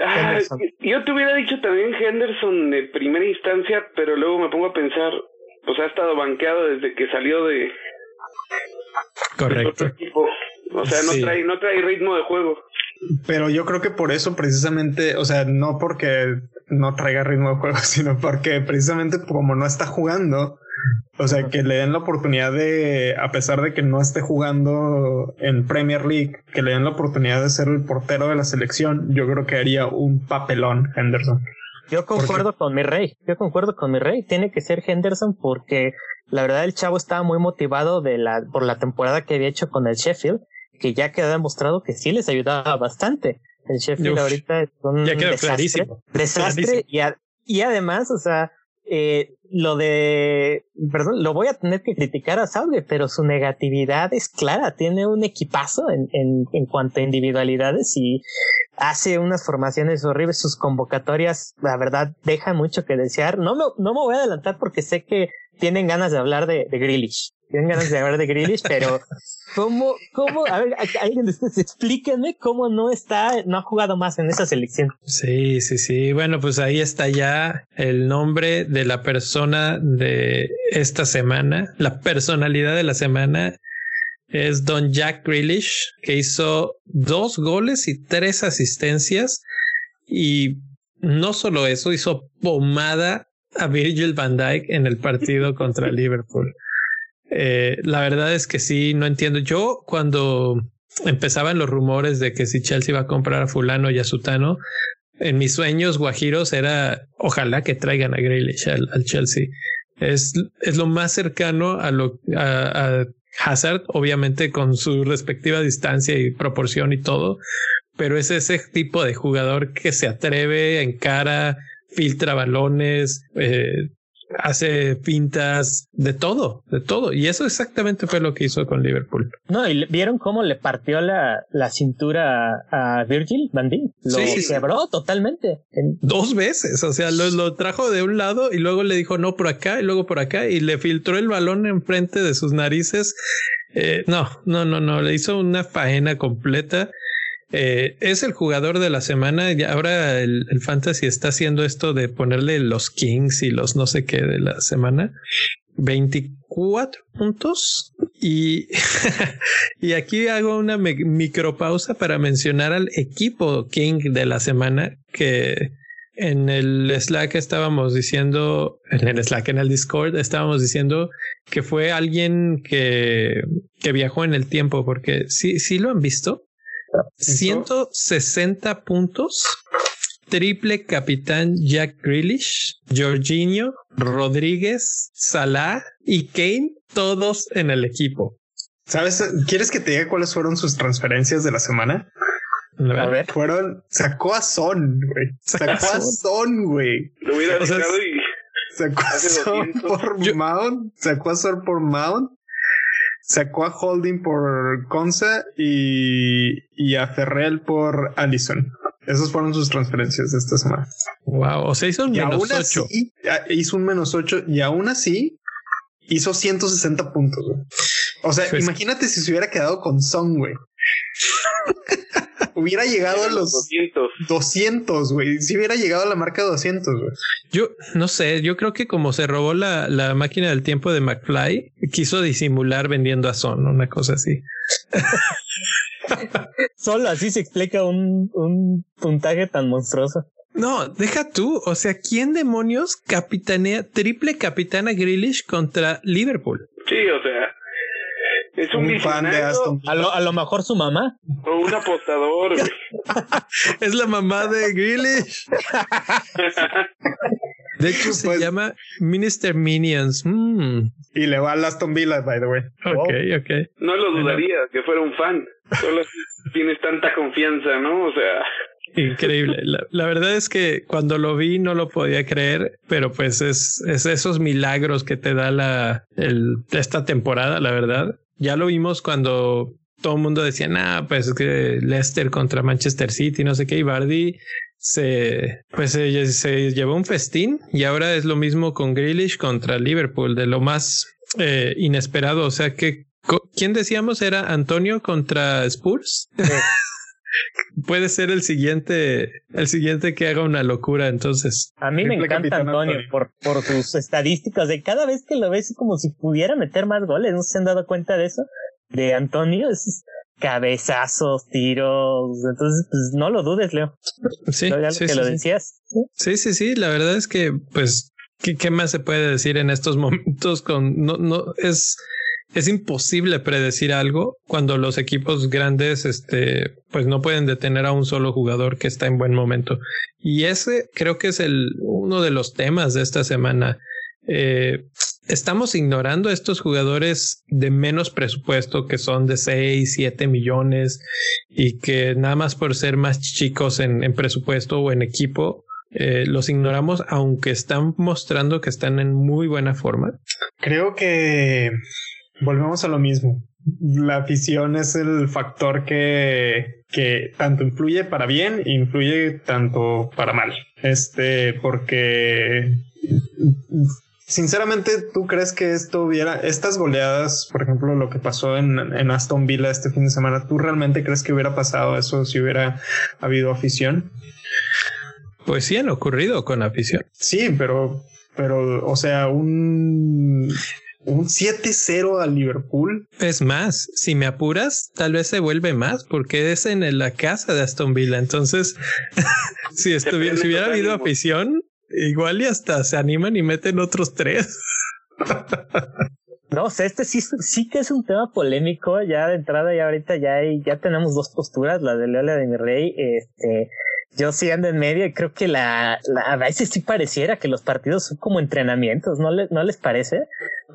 Speaker 2: Ah, yo te hubiera dicho también Henderson de primera instancia, pero luego me pongo a pensar, pues ha estado banqueado desde que salió de,
Speaker 1: Correcto.
Speaker 2: O sea, no, trae, no trae ritmo de juego.
Speaker 4: Pero yo creo que por eso precisamente, o sea, no porque no traiga ritmo de juego, sino porque precisamente como no está jugando, o sea, que le den la oportunidad de, a pesar de que no esté jugando en Premier League, que le den la oportunidad de ser el portero de la selección, yo creo que haría un papelón Henderson.
Speaker 3: Yo concuerdo con mi rey, yo concuerdo con mi rey. Tiene que ser Henderson porque la verdad el chavo estaba muy motivado de la, por la temporada que había hecho con el Sheffield, que ya quedó demostrado que sí les ayudaba bastante. El Sheffield ahorita es un
Speaker 1: Ya quedó
Speaker 3: desastre,
Speaker 1: clarísimo.
Speaker 3: desastre
Speaker 1: Clarísimo.
Speaker 3: y, a- y además, o sea, eh, lo de, perdón, lo voy a tener que criticar a Sauge, pero su negatividad es clara. Tiene un equipazo en, en, en cuanto a individualidades y hace unas formaciones horribles. Sus convocatorias, la verdad, dejan mucho que desear. No me, no me voy a adelantar porque sé que tienen ganas de hablar de, de. Tienen ganas de hablar de Grealish, pero ¿cómo, cómo, a ver, alguien de ustedes explíquenme cómo no está, no ha jugado más en esa selección?
Speaker 1: Sí, sí, sí. Bueno, pues ahí está ya el nombre de la persona de esta semana. La personalidad de la semana es Don Jack Grealish, que hizo dos goles y tres asistencias. Y no solo eso, hizo pomada a Virgil van Dijk en el partido contra Liverpool. Eh, la verdad es que sí, no entiendo. Yo cuando empezaban los rumores de que si Chelsea iba a comprar a fulano y a sutano, en mis sueños guajiros era ojalá que traigan a Grealish al, al Chelsea. Es, es lo más cercano a lo a, a Hazard, obviamente con su respectiva distancia y proporción y todo, pero es ese tipo de jugador que se atreve, encara, filtra balones, eh, hace pintas, de todo, de todo. Y eso exactamente fue lo que hizo con Liverpool.
Speaker 3: No, y vieron cómo le partió la, la cintura a, Virgil Van Dijk. Lo
Speaker 1: Sí, sí, sí.
Speaker 3: quebró totalmente. En-
Speaker 1: dos veces, o sea, lo, lo trajo de un lado y luego le dijo no por acá y luego por acá y le filtró el balón enfrente de sus narices. Eh, no, no, no, no, le hizo una faena completa. Eh, es el jugador de la semana. y ahora el, fantasy está haciendo esto de ponerle los Kings y los no sé qué de la semana. 24 puntos y, y aquí hago una micropausa para mencionar al equipo King de la semana que en el Slack estábamos diciendo, en el Slack, en el Discord estábamos diciendo que fue alguien que, que viajó en el tiempo porque sí, sí lo han visto. 160 puntos. Triple capitán Jack Grealish, Jorginho, Rodríguez, Salah y Kane, todos en el equipo.
Speaker 4: ¿Sabes? ¿Quieres que te diga cuáles fueron sus transferencias de la semana?
Speaker 3: a ver.
Speaker 4: Fueron, sacó a Son, güey. Sacó a
Speaker 1: Son.
Speaker 4: Güey.
Speaker 2: Lo hubiera
Speaker 1: O sea,
Speaker 2: y
Speaker 4: Sacó a Son
Speaker 2: 200.
Speaker 4: por
Speaker 1: Yo-
Speaker 4: Mount, sacó a Son por Mount, sacó a Holding por Conza y, y a Ferrell por Allison. Esas fueron sus transferencias de esta semana.
Speaker 1: Wow, o sea, hizo un
Speaker 4: Y
Speaker 1: menos
Speaker 4: aún
Speaker 1: 8.
Speaker 4: así, ah, hizo un menos 8 y aún así hizo 160 puntos. güey. O sea,
Speaker 1: Pues-
Speaker 4: imagínate si se hubiera quedado con Son, güey. hubiera llegado a los
Speaker 2: 200.
Speaker 4: 200, güey. Si hubiera llegado a la marca de 200, güey.
Speaker 1: Yo no sé, yo creo que como se robó la, la máquina del tiempo de McFly, quiso disimular vendiendo a Son, una cosa así.
Speaker 3: Solo así se explica un, un puntaje tan monstruoso.
Speaker 1: No, deja tú. O sea, ¿quién demonios capitanea, triple capitana Grealish contra Liverpool?
Speaker 2: Sí, o sea, es un,
Speaker 4: Un fan de Aston
Speaker 3: A lo, a lo mejor su mamá.
Speaker 2: o un apostador. güey.
Speaker 1: Es la mamá de Grealish. De hecho, se
Speaker 4: Pues-
Speaker 1: llama Minister Minions. Mm,
Speaker 4: Y le va al Aston Villa, by the way.
Speaker 1: ok, ok.
Speaker 2: No lo dudaría que fuera un fan. Solo tienes tanta confianza, ¿no? O sea,
Speaker 1: Increíble. La, la verdad es que cuando lo vi no lo podía creer, pero pues es, es esos milagros que te da la el, esta temporada, la verdad. Ya lo vimos cuando todo el mundo decía, nah, pues es que Leicester contra Manchester City, no sé qué, y Bardi se, pues se, se llevó un festín y ahora es lo mismo con Grealish contra Liverpool, de lo más eh, inesperado. O sea que, ¿quién decíamos era Antonio contra Spurs? Puede ser el siguiente, el siguiente que haga una locura, entonces.
Speaker 3: A mí me encanta
Speaker 4: capitán
Speaker 3: Antonio
Speaker 4: Antonio.
Speaker 3: por, por sus estadísticas. De cada vez que lo ves es como si pudiera meter más goles. ¿No se han dado cuenta de eso? De Antonio, es cabezazos, tiros. Entonces, pues no lo dudes, Leo.
Speaker 1: Sí,
Speaker 3: Ya
Speaker 1: sí,
Speaker 3: que
Speaker 1: sí,
Speaker 3: lo
Speaker 1: sí.
Speaker 3: decías. ¿sí?
Speaker 1: Sí, sí, sí, la verdad es que, pues, ¿qué, qué más se puede decir en estos momentos con, no, no, es, es imposible predecir algo cuando los equipos grandes, este, pues no pueden detener a un solo jugador que está en buen momento. Y ese creo que es el, uno de los temas de esta semana. Eh, estamos ignorando a estos jugadores de menos presupuesto que son de 6, 7 millones y que nada más por ser más chicos en, presupuesto o en equipo, eh, los ignoramos aunque están mostrando que están en muy buena forma.
Speaker 4: Creo que volvemos a lo mismo. La afición es el factor que, que tanto influye para bien influye tanto para mal. Este, porque Sinceramente, ¿tú crees que esto hubiera, estas goleadas, por ejemplo, lo que pasó en, en, Aston Villa este fin de semana, ¿tú realmente crees que hubiera pasado eso si hubiera habido afición?
Speaker 1: Pues sí han ocurrido con afición.
Speaker 4: Sí, pero, pero, o sea, un, un 7-0 al Liverpool.
Speaker 1: Es más, si me apuras, tal vez se vuelve más porque es en la casa de Aston Villa. Entonces, si, estuviera, si hubiera habido afición, Igual y hasta se animan y meten otros tres.
Speaker 3: No, o sea, este sí, sí que es un tema polémico, ya de entrada y ahorita ya hay, ya tenemos dos posturas, la de Leola de mi rey, este, yo sí ando en medio y creo que la, la, a veces sí pareciera que los partidos son como entrenamientos, ¿no, le, no les parece?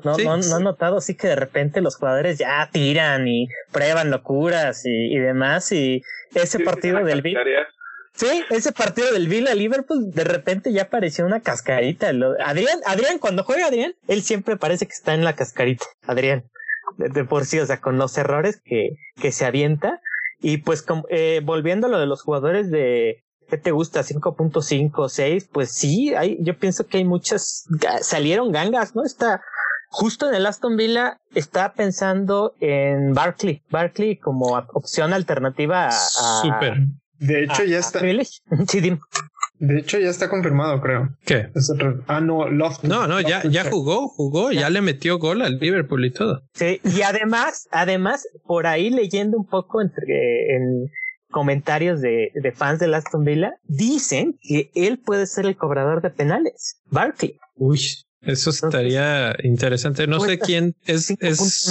Speaker 3: No, no, no han notado sí que de repente los jugadores ya tiran y prueban locuras y, y demás y ese partido del Sí, ese partido del Villa Liverpool de repente ya pareció una cascarita. Adrián, Adrián, cuando juega Adrián, él siempre parece que está en la cascarita. Adrián, de, por sí, o sea, con los errores que, que se avienta. Y pues eh, volviendo a lo de los jugadores de, ¿qué te gusta? 5.5, 6, pues sí, hay, yo pienso que hay muchas, salieron gangas, ¿no? Está, justo en el Aston Villa está pensando en Barkley, Barkley como opción alternativa a,
Speaker 1: Super.
Speaker 4: De hecho, ya está. De hecho, ya está confirmado, creo.
Speaker 1: ¿Qué?
Speaker 4: Ah, no, Loft.
Speaker 1: No, no, ya, ya jugó, jugó, ya. le metió gol al Liverpool y todo.
Speaker 3: Sí, y además, además, por ahí leyendo un poco entre en comentarios de, de fans de Aston Villa, dicen que él puede ser el cobrador de penales. Barkley.
Speaker 1: Uy, eso estaría interesante. No sé quién es. es...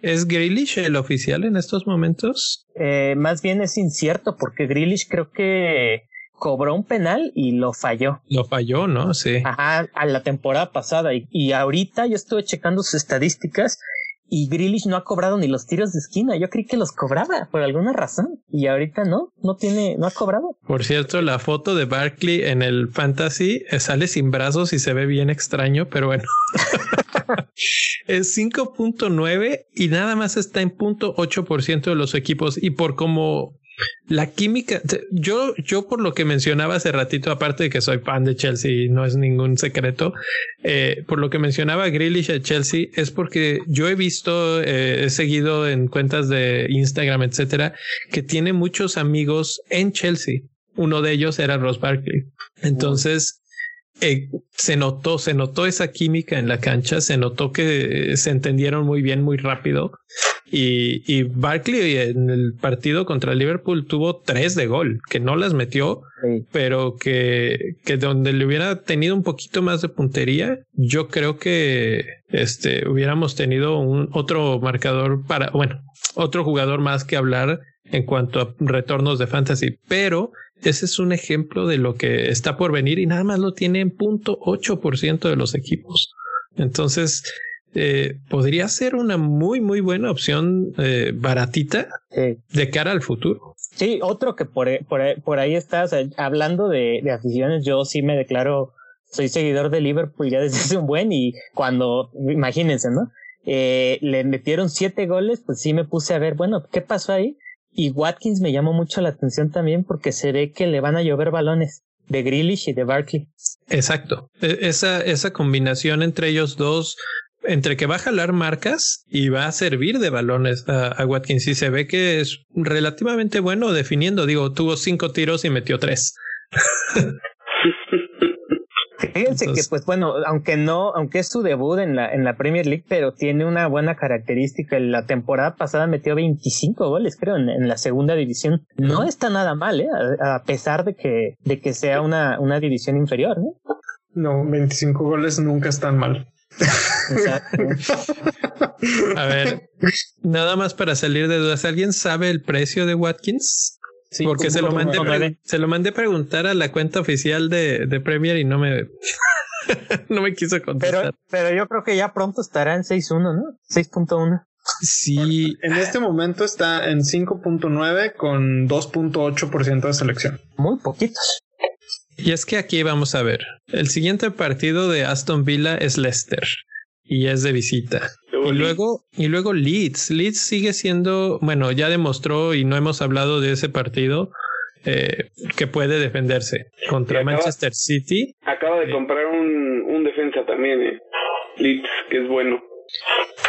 Speaker 1: ¿Es Grealish el oficial en estos momentos?
Speaker 3: Eh, más bien es incierto porque Grealish creo que cobró un penal y lo falló.
Speaker 1: Lo falló, ¿no? Sí.
Speaker 3: Ajá, a la temporada pasada. Y, y ahorita yo estuve checando sus estadísticas y Grealish no ha cobrado ni los tiros de esquina. Yo creí que los cobraba por alguna razón y ahorita no, no tiene, no ha cobrado.
Speaker 1: Por cierto, la foto de Barkley en el Fantasy eh, sale sin brazos y se ve bien extraño, pero bueno. es 5.9 y nada más está en punto 8% de los equipos y por como la química, yo, yo por lo que mencionaba hace ratito, aparte de que soy fan de Chelsea, no es ningún secreto, eh, por lo que mencionaba Grealish a Chelsea, es porque yo he visto, eh, he seguido en cuentas de Instagram, etcétera, que tiene muchos amigos en Chelsea. Uno de ellos era Ross Barkley. Entonces, eh, se notó, se notó esa química en la cancha, se notó que se entendieron muy bien, muy rápido. Y, y Barkley en el partido contra Liverpool tuvo tres de gol, que no las metió, pero que, que donde le hubiera tenido un poquito más de puntería, yo creo que este hubiéramos tenido un otro marcador para, bueno, otro jugador más que hablar en cuanto a retornos de fantasy, pero ese es un ejemplo de lo que está por venir y nada más lo tiene en punto 8% de los equipos. Entonces, eh, podría ser una muy, muy buena opción eh, baratita de cara al futuro.
Speaker 3: Sí, otro que por, por, por ahí estás hablando de, de aficiones, yo sí me declaro, soy seguidor de Liverpool ya desde hace un buen y cuando, imagínense, ¿no? Eh, le metieron siete goles, pues sí me puse a ver, bueno, ¿qué pasó ahí? Y Watkins me llamó mucho la atención también porque se ve que le van a llover balones de Grealish y de Barkley.
Speaker 1: Exacto. E, esa, esa combinación entre ellos dos, entre que va a jalar marcas y va a servir de balones a, Watkins. Y se ve que es relativamente bueno definiendo. Digo, tuvo cinco tiros y metió tres.
Speaker 3: Fíjense que, pues bueno, aunque no, aunque es su debut en la, en la Premier League, pero tiene una buena característica. La temporada pasada metió 25 goles, creo, en, la segunda división. No está nada mal, ¿eh? A, pesar de que, de que sea una, una división inferior, ¿no?
Speaker 4: No, 25 goles nunca están mal.
Speaker 1: A ver, nada más para salir de dudas, ¿alguien sabe el precio de Watkins? Sí, Porque se lo, mandé se lo mandé preguntar a la cuenta oficial de, de Premier y no me no me quiso contestar.
Speaker 3: Pero, pero yo creo que ya pronto estará en 6.1, ¿no? 6.1.
Speaker 1: Sí.
Speaker 4: En este momento está en 5.9 con 2.8% de selección.
Speaker 3: Muy poquitos.
Speaker 1: Y es que aquí vamos a ver. El siguiente partido de Aston Villa es Leicester y es de visita. Y luego, y luego Leeds. Leeds sigue siendo, bueno, ya demostró y no hemos hablado de ese partido eh, que puede defenderse contra Manchester City.
Speaker 2: Acaba de comprar un, un defensa también, eh. Leeds, que es bueno.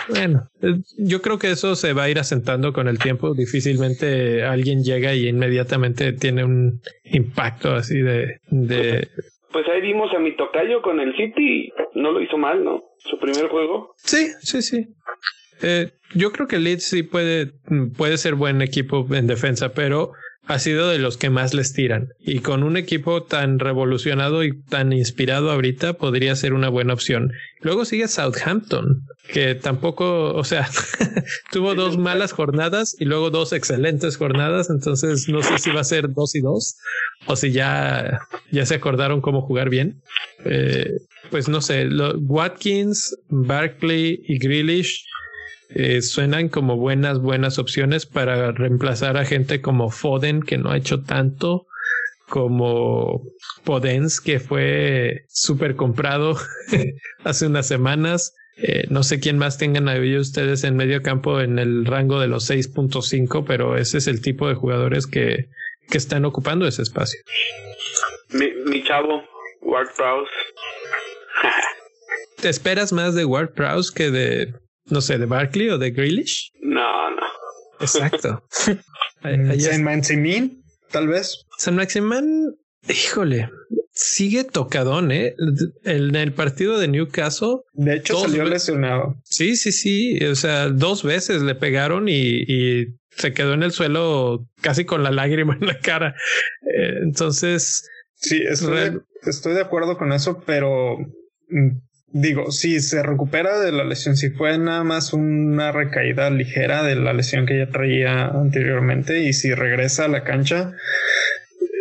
Speaker 1: Bueno, eh, yo creo que eso se va a ir asentando con el tiempo. Difícilmente alguien llega y inmediatamente tiene un impacto así de, de...
Speaker 2: Pues ahí vimos a mi tocayo con el City, no lo hizo mal, ¿no? Su primer juego.
Speaker 1: Sí, sí, sí. Eh, yo creo que Leeds sí puede, puede ser buen equipo en defensa, pero ha sido de los que más les tiran. Y con un equipo tan revolucionado y tan inspirado ahorita podría ser una buena opción. Luego sigue Southampton, que tampoco, o sea, tuvo dos malas jornadas y luego dos excelentes jornadas. Entonces no sé si va a ser dos y dos o si ya, ya se acordaron cómo jugar bien. Eh, pues no sé, Watkins, Barkley y Grealish eh, suenan como buenas, buenas opciones para reemplazar a gente como Foden, que no ha hecho tanto, como Podens, que fue súper comprado hace unas semanas. Eh, no sé quién más tengan ahí ustedes en medio campo en el rango de los 6.5, pero ese es el tipo de jugadores que, que están ocupando ese espacio.
Speaker 2: Mi, mi chavo, Ward Prowse.
Speaker 1: ¿Te esperas más de Ward Prowse que de no sé, de Barkley o de Grealish.
Speaker 2: No, no.
Speaker 1: Exacto.
Speaker 4: San Maximin, tal vez.
Speaker 1: San Maximin, híjole, sigue tocadón, ¿eh? En el partido de Newcastle.
Speaker 4: De hecho, salió lesionado.
Speaker 1: Sí, sí, sí. O sea, dos veces le pegaron y, y se quedó en el suelo casi con la lágrima en la cara. Eh, entonces.
Speaker 4: Sí, estoy, estoy de acuerdo con eso, pero digo, si se recupera de la lesión, si fue nada más una recaída ligera de la lesión que ya traía anteriormente y si regresa a la cancha,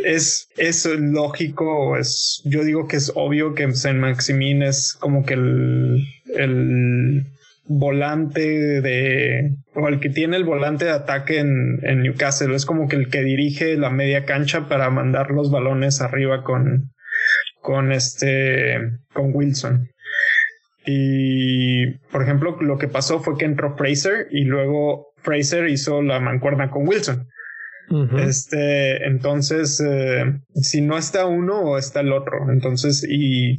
Speaker 4: es, es lógico, es, yo digo que es obvio que Saint Maximin es como que el, el volante de, o el que tiene el volante de ataque en Newcastle, es como que el que dirige la media cancha para mandar los balones arriba con, con este, con Wilson. Y, por ejemplo, lo que pasó fue que entró Fraser y luego Fraser hizo la mancuerna con Wilson. Este, entonces, eh, si no está uno o está el otro. Entonces, y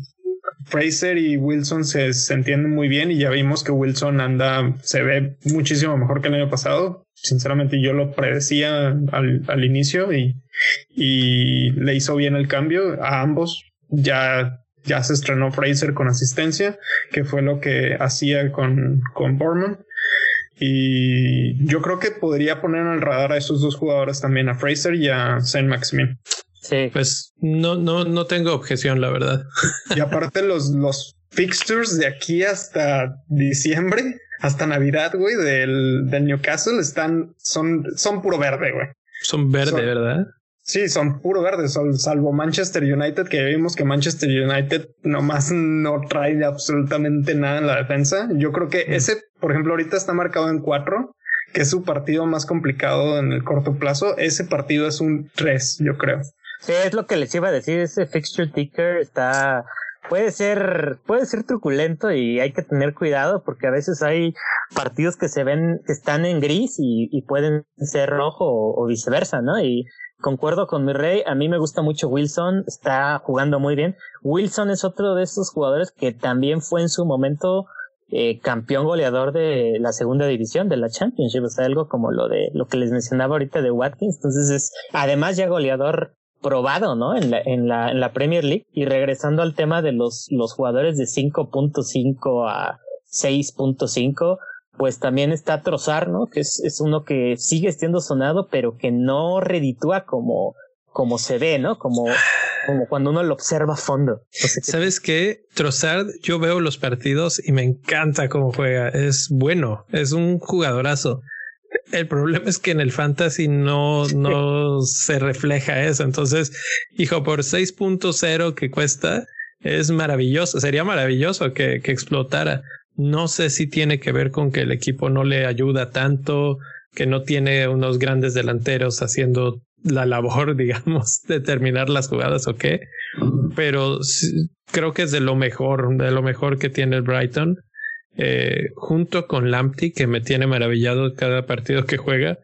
Speaker 4: Fraser y Wilson se, se, entienden muy bien y ya vimos que Wilson anda, se ve muchísimo mejor que el año pasado. Sinceramente, yo lo predecía al, al inicio y, y le hizo bien el cambio a ambos. Ya ya se estrenó Fraser con asistencia, que fue lo que hacía con, con Borman. Y yo creo que podría poner en el radar a esos dos jugadores también, a Fraser y a Saint Maximin.
Speaker 1: Sí. Pues no, no, no tengo objeción, la verdad.
Speaker 4: Y aparte los, los fixtures de aquí hasta diciembre, hasta Navidad, güey, del, del Newcastle están, son, son puro verde, güey.
Speaker 1: Son verde, ¿verdad?
Speaker 4: Sí, son puro verdes, salvo Manchester United, que vimos que Manchester United nomás no trae absolutamente nada en la defensa. Yo creo que ese, por ejemplo, ahorita está marcado en cuatro, que es su partido más complicado en el corto plazo. Ese partido es un tres, yo creo.
Speaker 3: Sí, es lo que les iba a decir. Ese fixture ticker está puede ser, puede ser truculento y hay que tener cuidado porque a veces hay partidos que se ven, que están en gris y, y pueden ser rojo o, o, viceversa, ¿no? Y concuerdo con mi rey, a mí me gusta mucho Wilson, está jugando muy bien. Wilson es otro de esos jugadores que también fue en su momento eh, campeón goleador de la segunda división de la Championship, o sea, algo como lo de lo que les mencionaba ahorita de Watkins, entonces es además ya goleador probado, ¿no? En la, en la, en la Premier League y regresando al tema de los, los jugadores de 5.5 a 6.5, pues también está Trozar, ¿no? Que es, es uno que sigue siendo sonado, pero que no reditúa como, como se ve, ¿no? Como, como cuando uno lo observa a fondo.
Speaker 1: ¿Sabes qué? Trossard, yo veo los partidos y me encanta cómo juega. Es bueno, es un jugadorazo. El problema es que en el fantasy no, no se refleja eso. Entonces, hijo, por 6.0 que cuesta, es maravilloso. Sería maravilloso que, que explotara. No sé si tiene que ver con que el equipo no le ayuda tanto, que no tiene unos grandes delanteros haciendo la labor, digamos, de terminar las jugadas o qué. Pero creo que es de lo mejor, de lo mejor que tiene el Brighton. Eh, junto con Lamptey, que me tiene maravillado cada partido que juega.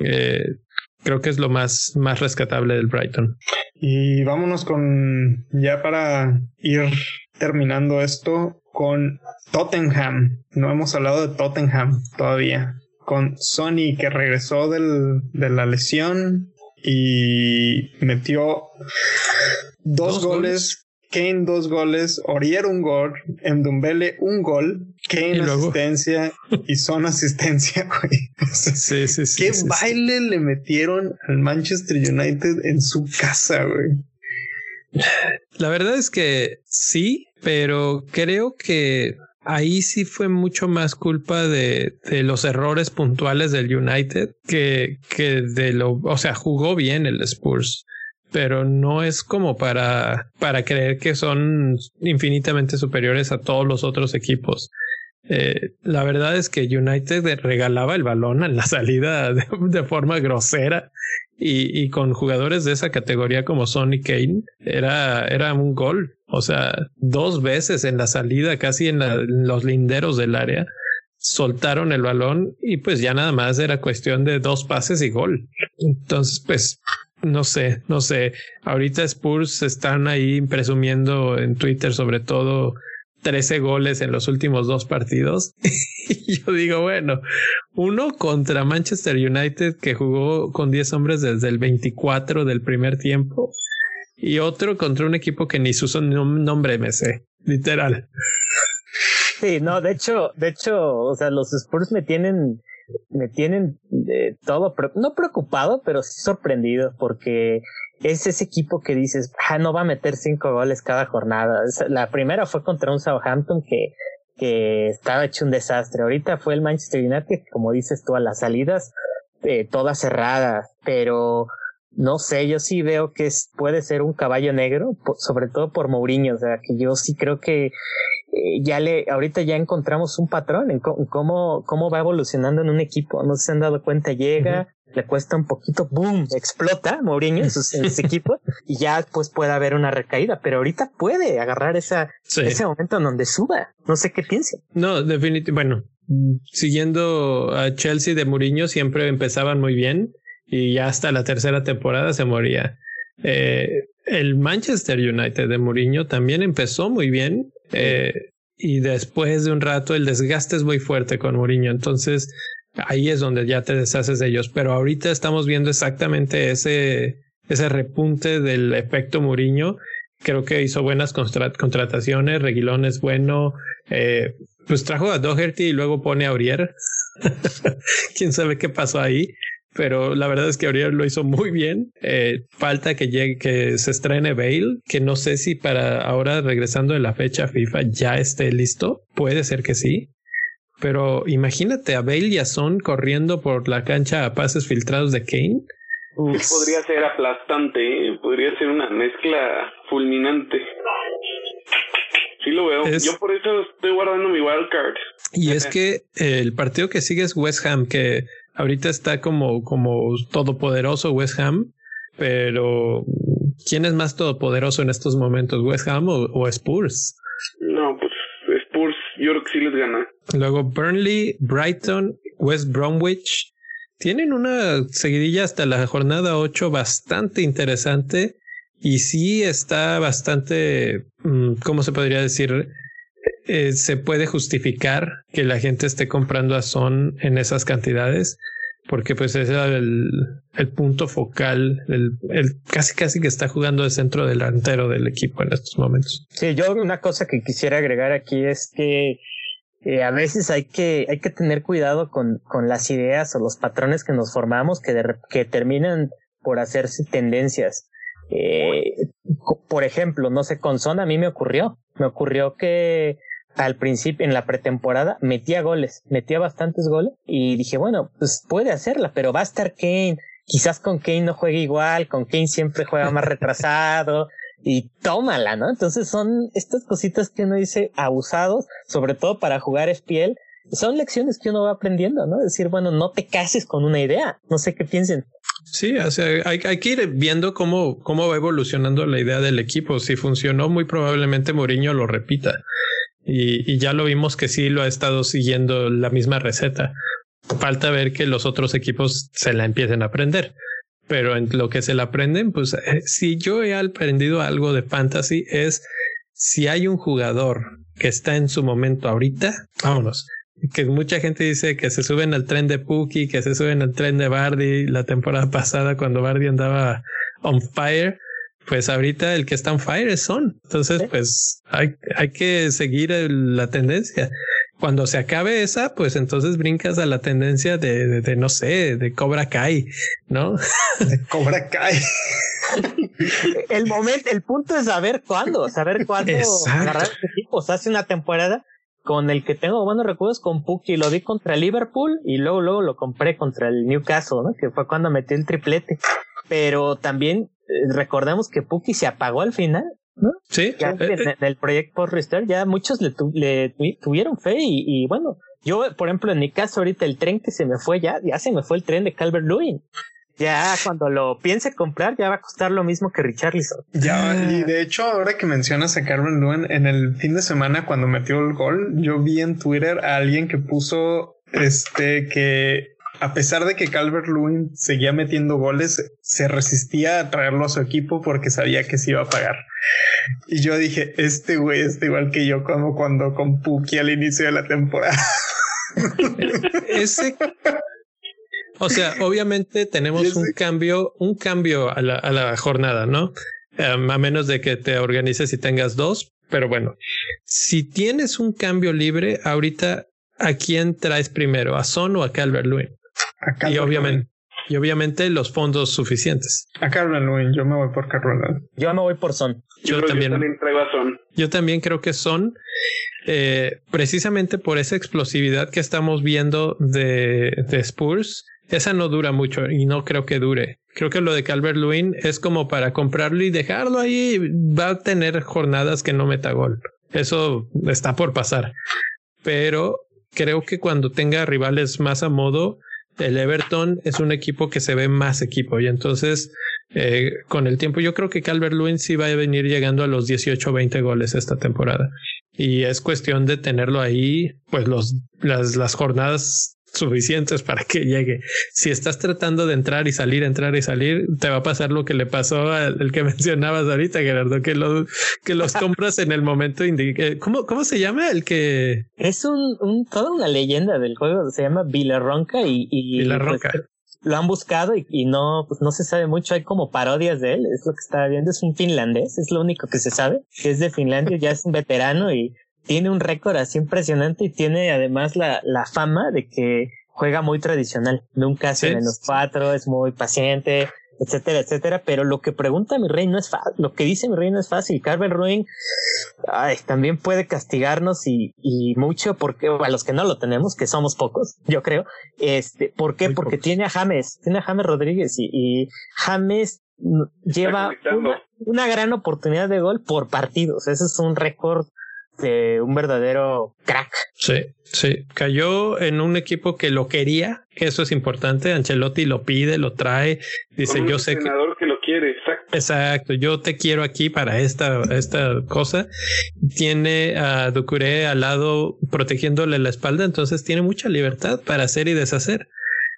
Speaker 1: Eh, creo que es lo más, más rescatable del Brighton.
Speaker 4: Y vámonos con, ya para ir terminando esto, con Tottenham. No hemos hablado de Tottenham todavía. Con Sony que regresó del, de la lesión y metió dos, goles Kane dos goles, Orier un gol, Endumbele un gol, Kane asistencia y Son asistencia, güey. sí, sí, sí. ¿Qué baile le metieron al Manchester United en su casa, güey?
Speaker 1: La verdad es que sí, pero creo que ahí sí fue mucho más culpa de, los errores puntuales del United que, que de lo, o sea, jugó bien el Spurs pero no es como para, para creer que son infinitamente superiores a todos los otros equipos. Eh, la verdad es que United regalaba el balón en la salida de, forma grosera y, y, con jugadores de esa categoría como Sonny Kane era, era un gol. O sea, dos veces en la salida, casi en, en los linderos del área, soltaron el balón y pues ya nada más era cuestión de dos pases y gol. Entonces, pues no sé, no sé. Ahorita Spurs están ahí presumiendo en Twitter sobre todo 13 goles en los últimos dos partidos. y yo digo, bueno, uno contra Manchester United que jugó con 10 hombres desde el 24 del primer tiempo y otro contra un equipo que ni su nombre me sé, literal.
Speaker 3: Sí, no, de hecho, de hecho, o sea, los Spurs me tienen me tienen de todo, no preocupado, pero sorprendido porque es ese equipo que dices, ah, no va a meter cinco goles cada jornada. La primera fue contra un Southampton que, que estaba hecho un desastre. Ahorita fue el Manchester United, como dices tú, a las salidas, eh, todas cerradas, pero no sé, yo sí veo que puede ser un caballo negro, sobre todo por Mourinho, o sea, que yo sí creo que eh, ya le, ahorita ya encontramos un patrón en cómo, cómo va evolucionando en un equipo. No se han dado cuenta, llega, le cuesta un poquito, boom, explota Mourinho en sus, equipos y ya pues puede haber una recaída, pero ahorita puede agarrar esa, ese momento en donde suba. No sé qué piensa.
Speaker 1: No, definitivamente, bueno, siguiendo a Chelsea de Mourinho siempre empezaban muy bien y ya hasta la tercera temporada se moría. Eh, el Manchester United de Mourinho también empezó muy bien, eh, y después de un rato el desgaste es muy fuerte con Mourinho. Entonces ahí es donde ya te deshaces de ellos. Pero ahorita estamos viendo exactamente ese, ese repunte del efecto Mourinho. Creo que hizo buenas contrataciones. Reguilón es bueno. Eh, pues trajo a Doherty y luego pone a Aurier. Quién sabe qué pasó ahí pero la verdad es que Aurier lo hizo muy bien. Eh, falta que llegue, que se estrene Bale, que no sé si para ahora regresando de la fecha FIFA ya esté listo. Puede ser que sí. Pero imagínate a Bale y a Son corriendo por la cancha a pases filtrados de Kane.
Speaker 2: Podría ser aplastante, ¿eh? podría ser una mezcla fulminante. Sí lo veo. Yo por eso estoy guardando mi wildcard.
Speaker 1: Y es que el partido que sigue es West Ham, que ahorita está como, como todopoderoso West Ham, pero ¿quién es más todopoderoso en estos momentos, West Ham o, Spurs?
Speaker 2: No, pues yo sí les gana.
Speaker 1: Luego Burnley, Brighton, West Bromwich. Tienen una seguidilla hasta la jornada 8 bastante interesante y sí está bastante, mm, ¿cómo se podría decir? Eh, se puede justificar que la gente esté comprando a Son en esas cantidades, porque pues ese es el, el punto focal, el, el, casi casi que está jugando de centro delantero del equipo en estos momentos.
Speaker 3: Sí, yo una cosa que quisiera agregar aquí es que eh, a veces hay que, hay que tener cuidado con, con las ideas o los patrones que nos formamos que, que terminan por hacerse tendencias. Eh, por ejemplo, no sé, con Son a mí me ocurrió, me ocurrió que al principio, en la pretemporada, metía goles, metía bastantes goles y dije, bueno, pues puede hacerla, pero va a estar Kane. Quizás con Kane no juegue igual, con Kane siempre juega más retrasado y tómala, ¿no? Entonces son estas cositas que uno dice abusados, sobre todo para jugar espiel. Son lecciones que uno va aprendiendo, ¿no? Decir, bueno, no te cases con una idea. No sé qué piensen.
Speaker 1: Sí, o sea, hay, hay, que ir viendo cómo, cómo va evolucionando la idea del equipo. Si funcionó, muy probablemente Mourinho lo repita. Y, y, ya lo vimos que sí lo ha estado siguiendo la misma receta. Falta ver que los otros equipos se la empiecen a aprender. Pero en lo que se la aprenden, pues eh, si yo he aprendido algo de fantasy es si hay un jugador que está en su momento ahorita, vámonos. Que mucha gente dice que se suben al tren de Pookie, que se suben al tren de Bardi la temporada pasada cuando Bardi andaba on fire pues ahorita el que está en fire es Son. Entonces, pues hay, hay que seguir la tendencia. Cuando se acabe esa, pues entonces brincas a la tendencia de, de, no sé, de Cobra Kai, ¿no?
Speaker 4: De Cobra Kai.
Speaker 3: el momento, el punto es saber cuándo, saber cuándo agarrar este equipo. O sea, hace una temporada con el que tengo buenos recuerdos con Puki, lo vi contra Liverpool y luego, luego lo compré contra el Newcastle, ¿no? Que fue cuando metí el triplete. Pero también recordemos que Puki se apagó al final, ¿no?
Speaker 1: Sí.
Speaker 3: Ya eh, en, el proyecto Restart ya muchos le, le tuvieron fe y, y, bueno, yo, por ejemplo, en mi caso ahorita el tren que se me fue ya, ya se me fue el tren de Calvert Lewin. Ya cuando lo piense comprar ya va a costar lo mismo que Richarlison.
Speaker 4: Ya, y de hecho ahora que mencionas a Calvert Lewin, en el fin de semana cuando metió el gol, yo vi en Twitter a alguien que puso este que a pesar de que Calvert Lewin seguía metiendo goles, se resistía a traerlo a su equipo porque sabía que se iba a pagar. Y yo dije, este güey está igual que yo como cuando con Puki al inicio de la temporada.
Speaker 1: Ese o sea, obviamente tenemos un cambio, un cambio a la, a la jornada, ¿no? Um, a menos de que te organices y tengas dos. Pero bueno, si tienes un cambio libre, ahorita, ¿a quién traes primero? ¿A Son o a Calvert Lewin? Y obviamente, y obviamente los fondos suficientes.
Speaker 4: A Carolyn Lewin, yo me voy por Carolyn.
Speaker 3: Yo me voy por Son.
Speaker 2: Yo, yo también, también traigo a Son.
Speaker 1: Yo también creo que Son, eh, precisamente por esa explosividad que estamos viendo de, de Spurs, esa no dura mucho y no creo que dure. Creo que lo de Calvert Lewin es como para comprarlo y dejarlo ahí. Va a tener jornadas que no meta gol. Eso está por pasar. Pero creo que cuando tenga rivales más a modo, el Everton es un equipo que se ve más equipo y entonces eh, con el tiempo yo creo que Calvert Lewin sí va a venir llegando a los 18 o 20 goles esta temporada. Y es cuestión de tenerlo ahí pues los las, las jornadas suficientes para que llegue. Si estás tratando de entrar y salir, entrar y salir, te va a pasar lo que le pasó al que mencionabas ahorita, Gerardo, que, lo, que los compras en el momento indicado. ¿Cómo, ¿Cómo se llama el que...?
Speaker 3: Es un, un, toda una leyenda del juego, se llama Villarronca y... y.
Speaker 1: Pues,
Speaker 3: lo han buscado y, y, no, pues no se sabe mucho, hay como parodias de él, es lo que estaba viendo, es un finlandés, es lo único que se sabe, que es de Finlandia, ya es un veterano y tiene un récord así impresionante y tiene además la, la fama de que juega muy tradicional. Nunca hace menos cuatro, es muy paciente, etcétera, etcétera. Pero lo que pregunta mi rey no es fácil, lo que dice mi rey no es fácil. Carver Ruin ay, también puede castigarnos y, y mucho porque a los que no lo tenemos, que somos pocos, yo creo. Este, ¿por qué? porque tiene a James, tiene a James Rodríguez y, y James lleva una, una gran oportunidad de gol por partidos. Ese es un récord de un verdadero crack.
Speaker 1: Sí, sí. Cayó en un equipo que lo quería, que eso es importante. Ancelotti lo pide, lo trae. Dice, yo sé
Speaker 2: que... que lo quiere, exacto.
Speaker 1: Exacto, yo te quiero aquí para esta, esta cosa. Tiene a Ducuré al lado protegiéndole la espalda, entonces tiene mucha libertad para hacer y deshacer.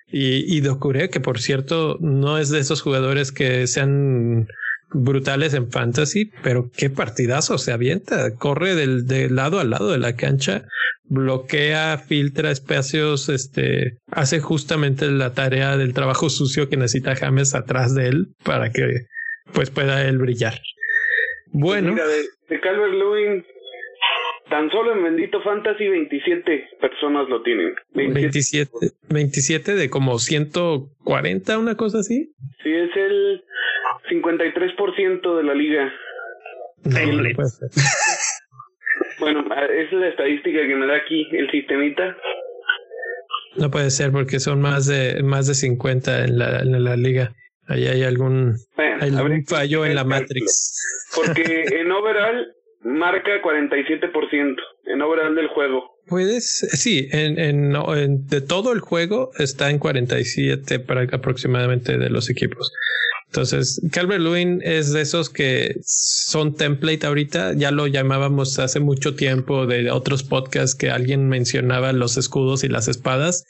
Speaker 1: Y, y Ducuré, que por cierto no es de esos jugadores que sean brutales en fantasy, pero qué partidazo se avienta, corre del, del, lado al lado de la cancha, bloquea, filtra espacios, este, hace justamente la tarea del trabajo sucio que necesita James atrás de él para que pues pueda él brillar. Bueno.
Speaker 2: Mira, de, de Calvert Lewin, tan solo en Bendito Fantasy 27 personas lo tienen.
Speaker 1: 27, 27 de como 140, una cosa así.
Speaker 2: Sí, es el 53% de la liga. bueno, es la estadística que me da aquí el sistemita.
Speaker 1: No puede ser porque son más de más de 50 en la, en la liga. Ahí hay algún, algún fallo en la Matrix.
Speaker 2: Porque en overall marca 47% en overall del juego.
Speaker 1: Puedes, sí, en, en, de todo el juego está en 47 para aproximadamente de los equipos. Entonces, Calvert Lewin es de esos que son template ahorita. Ya lo llamábamos hace mucho tiempo de otros podcasts que alguien mencionaba los escudos y las espadas.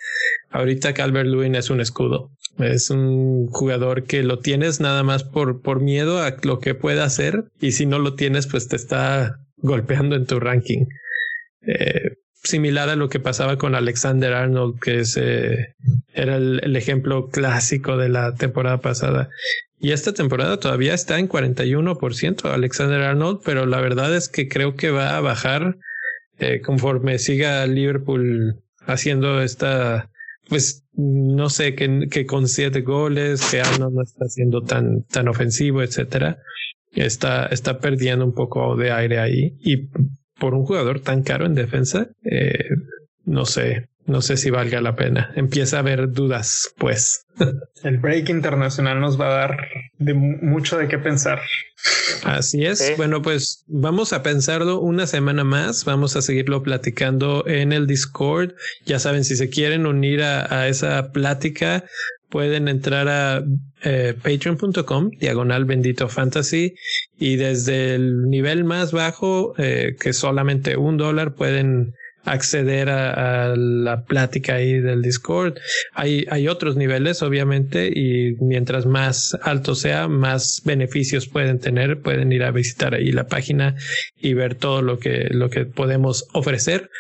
Speaker 1: Ahorita Calvert Lewin es un escudo. Es un jugador que lo tienes nada más por, por miedo a lo que pueda hacer. Y si no lo tienes, pues te está golpeando en tu ranking. Eh, similar a lo que pasaba con Alexander Arnold, que es, eh, era el, ejemplo clásico de la temporada pasada. Y esta temporada todavía está en 41% Alexander Arnold, pero la verdad es que creo que va a bajar eh, conforme siga Liverpool haciendo esta, pues no sé, que, que con siete goles, que Arnold no está siendo tan, tan ofensivo, etcétera. Está, está perdiendo un poco de aire ahí. Y por un jugador tan caro en defensa, eh, no sé, no sé si valga la pena. Empieza a haber dudas, pues.
Speaker 4: El break internacional nos va a dar de mucho de qué pensar.
Speaker 1: Así es. Bueno, pues vamos a pensarlo una semana más. Vamos a seguirlo platicando en el Discord. Ya saben, si se quieren unir a, esa plática, pueden entrar a eh, patreon.com, diagonal bendito fantasy, y desde el nivel más bajo, eh, que solamente un dólar, pueden acceder a, la plática ahí del Discord. Hay, hay otros niveles, obviamente, y mientras más alto sea, más beneficios pueden tener. Pueden ir a visitar ahí la página y ver todo lo que, lo que podemos ofrecer.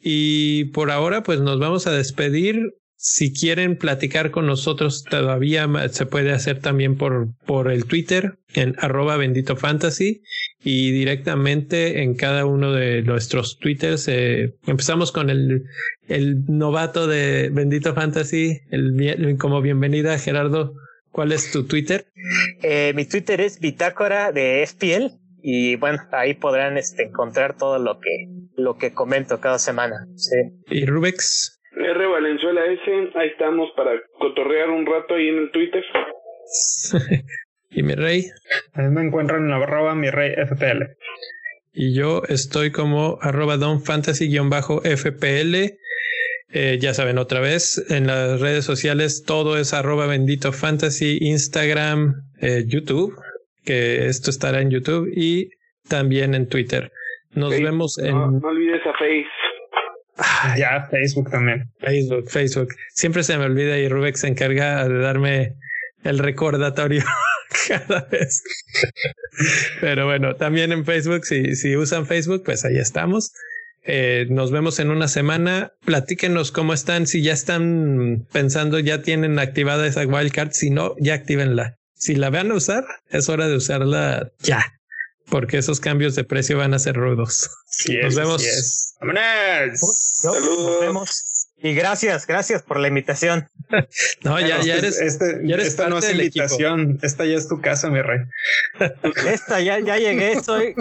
Speaker 1: Y por ahora, pues nos vamos a despedir. Si quieren platicar con nosotros todavía se puede hacer también por, por el Twitter en arroba bendito fantasy y directamente en cada uno de nuestros Twitters. Eh, empezamos con el, el novato de bendito fantasy, el, como bienvenida Gerardo. ¿Cuál es tu Twitter?
Speaker 3: Eh, mi Twitter es bitácora de FPL y bueno, ahí podrán este, encontrar todo lo que, lo que comento cada semana.
Speaker 1: ¿Y Rubex?
Speaker 2: R Valenzuela S, ahí estamos para cotorrear un rato ahí en el Twitter.
Speaker 1: ¿Y mi rey?
Speaker 4: Ahí me encuentran en la arroba mi rey FPL.
Speaker 1: Y yo estoy como arroba donfantasy-fpl. Eh, ya saben, otra vez, en las redes sociales todo es arroba bendito fantasy, Instagram, eh, YouTube, que esto estará en YouTube y también en Twitter. Nos vemos en...
Speaker 2: No, olvides a Face.
Speaker 4: Ah, ya, Facebook también.
Speaker 1: Facebook, Facebook. Siempre se me olvida y Rubex se encarga de darme el recordatorio cada vez. Pero bueno, también en Facebook, si, si usan Facebook, pues ahí estamos. Eh, nos vemos en una semana. Platíquenos cómo están, si ya están pensando, ya tienen activada esa wildcard, si no, ya actívenla. Si la van a usar, es hora de usarla ya porque esos cambios de precio van a ser rudos.
Speaker 4: Nos vemos.
Speaker 3: ¡Vámonos! Nos vemos. Y gracias, gracias por la invitación.
Speaker 1: no, ya, ya eres.
Speaker 4: Este, ya eres esta no es invitación, esta ya es tu casa, mi rey.
Speaker 3: Esta ya, ya llegué, soy,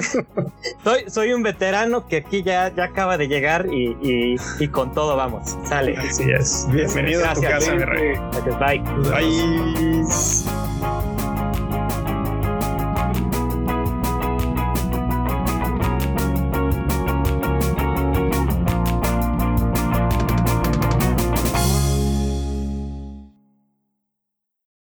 Speaker 3: soy, soy un veterano que aquí ya, ya acaba de llegar y, y, y con todo vamos. Sale.
Speaker 4: Así es. Bienvenido a tu casa, mi rey.
Speaker 3: Bye.
Speaker 4: Bye.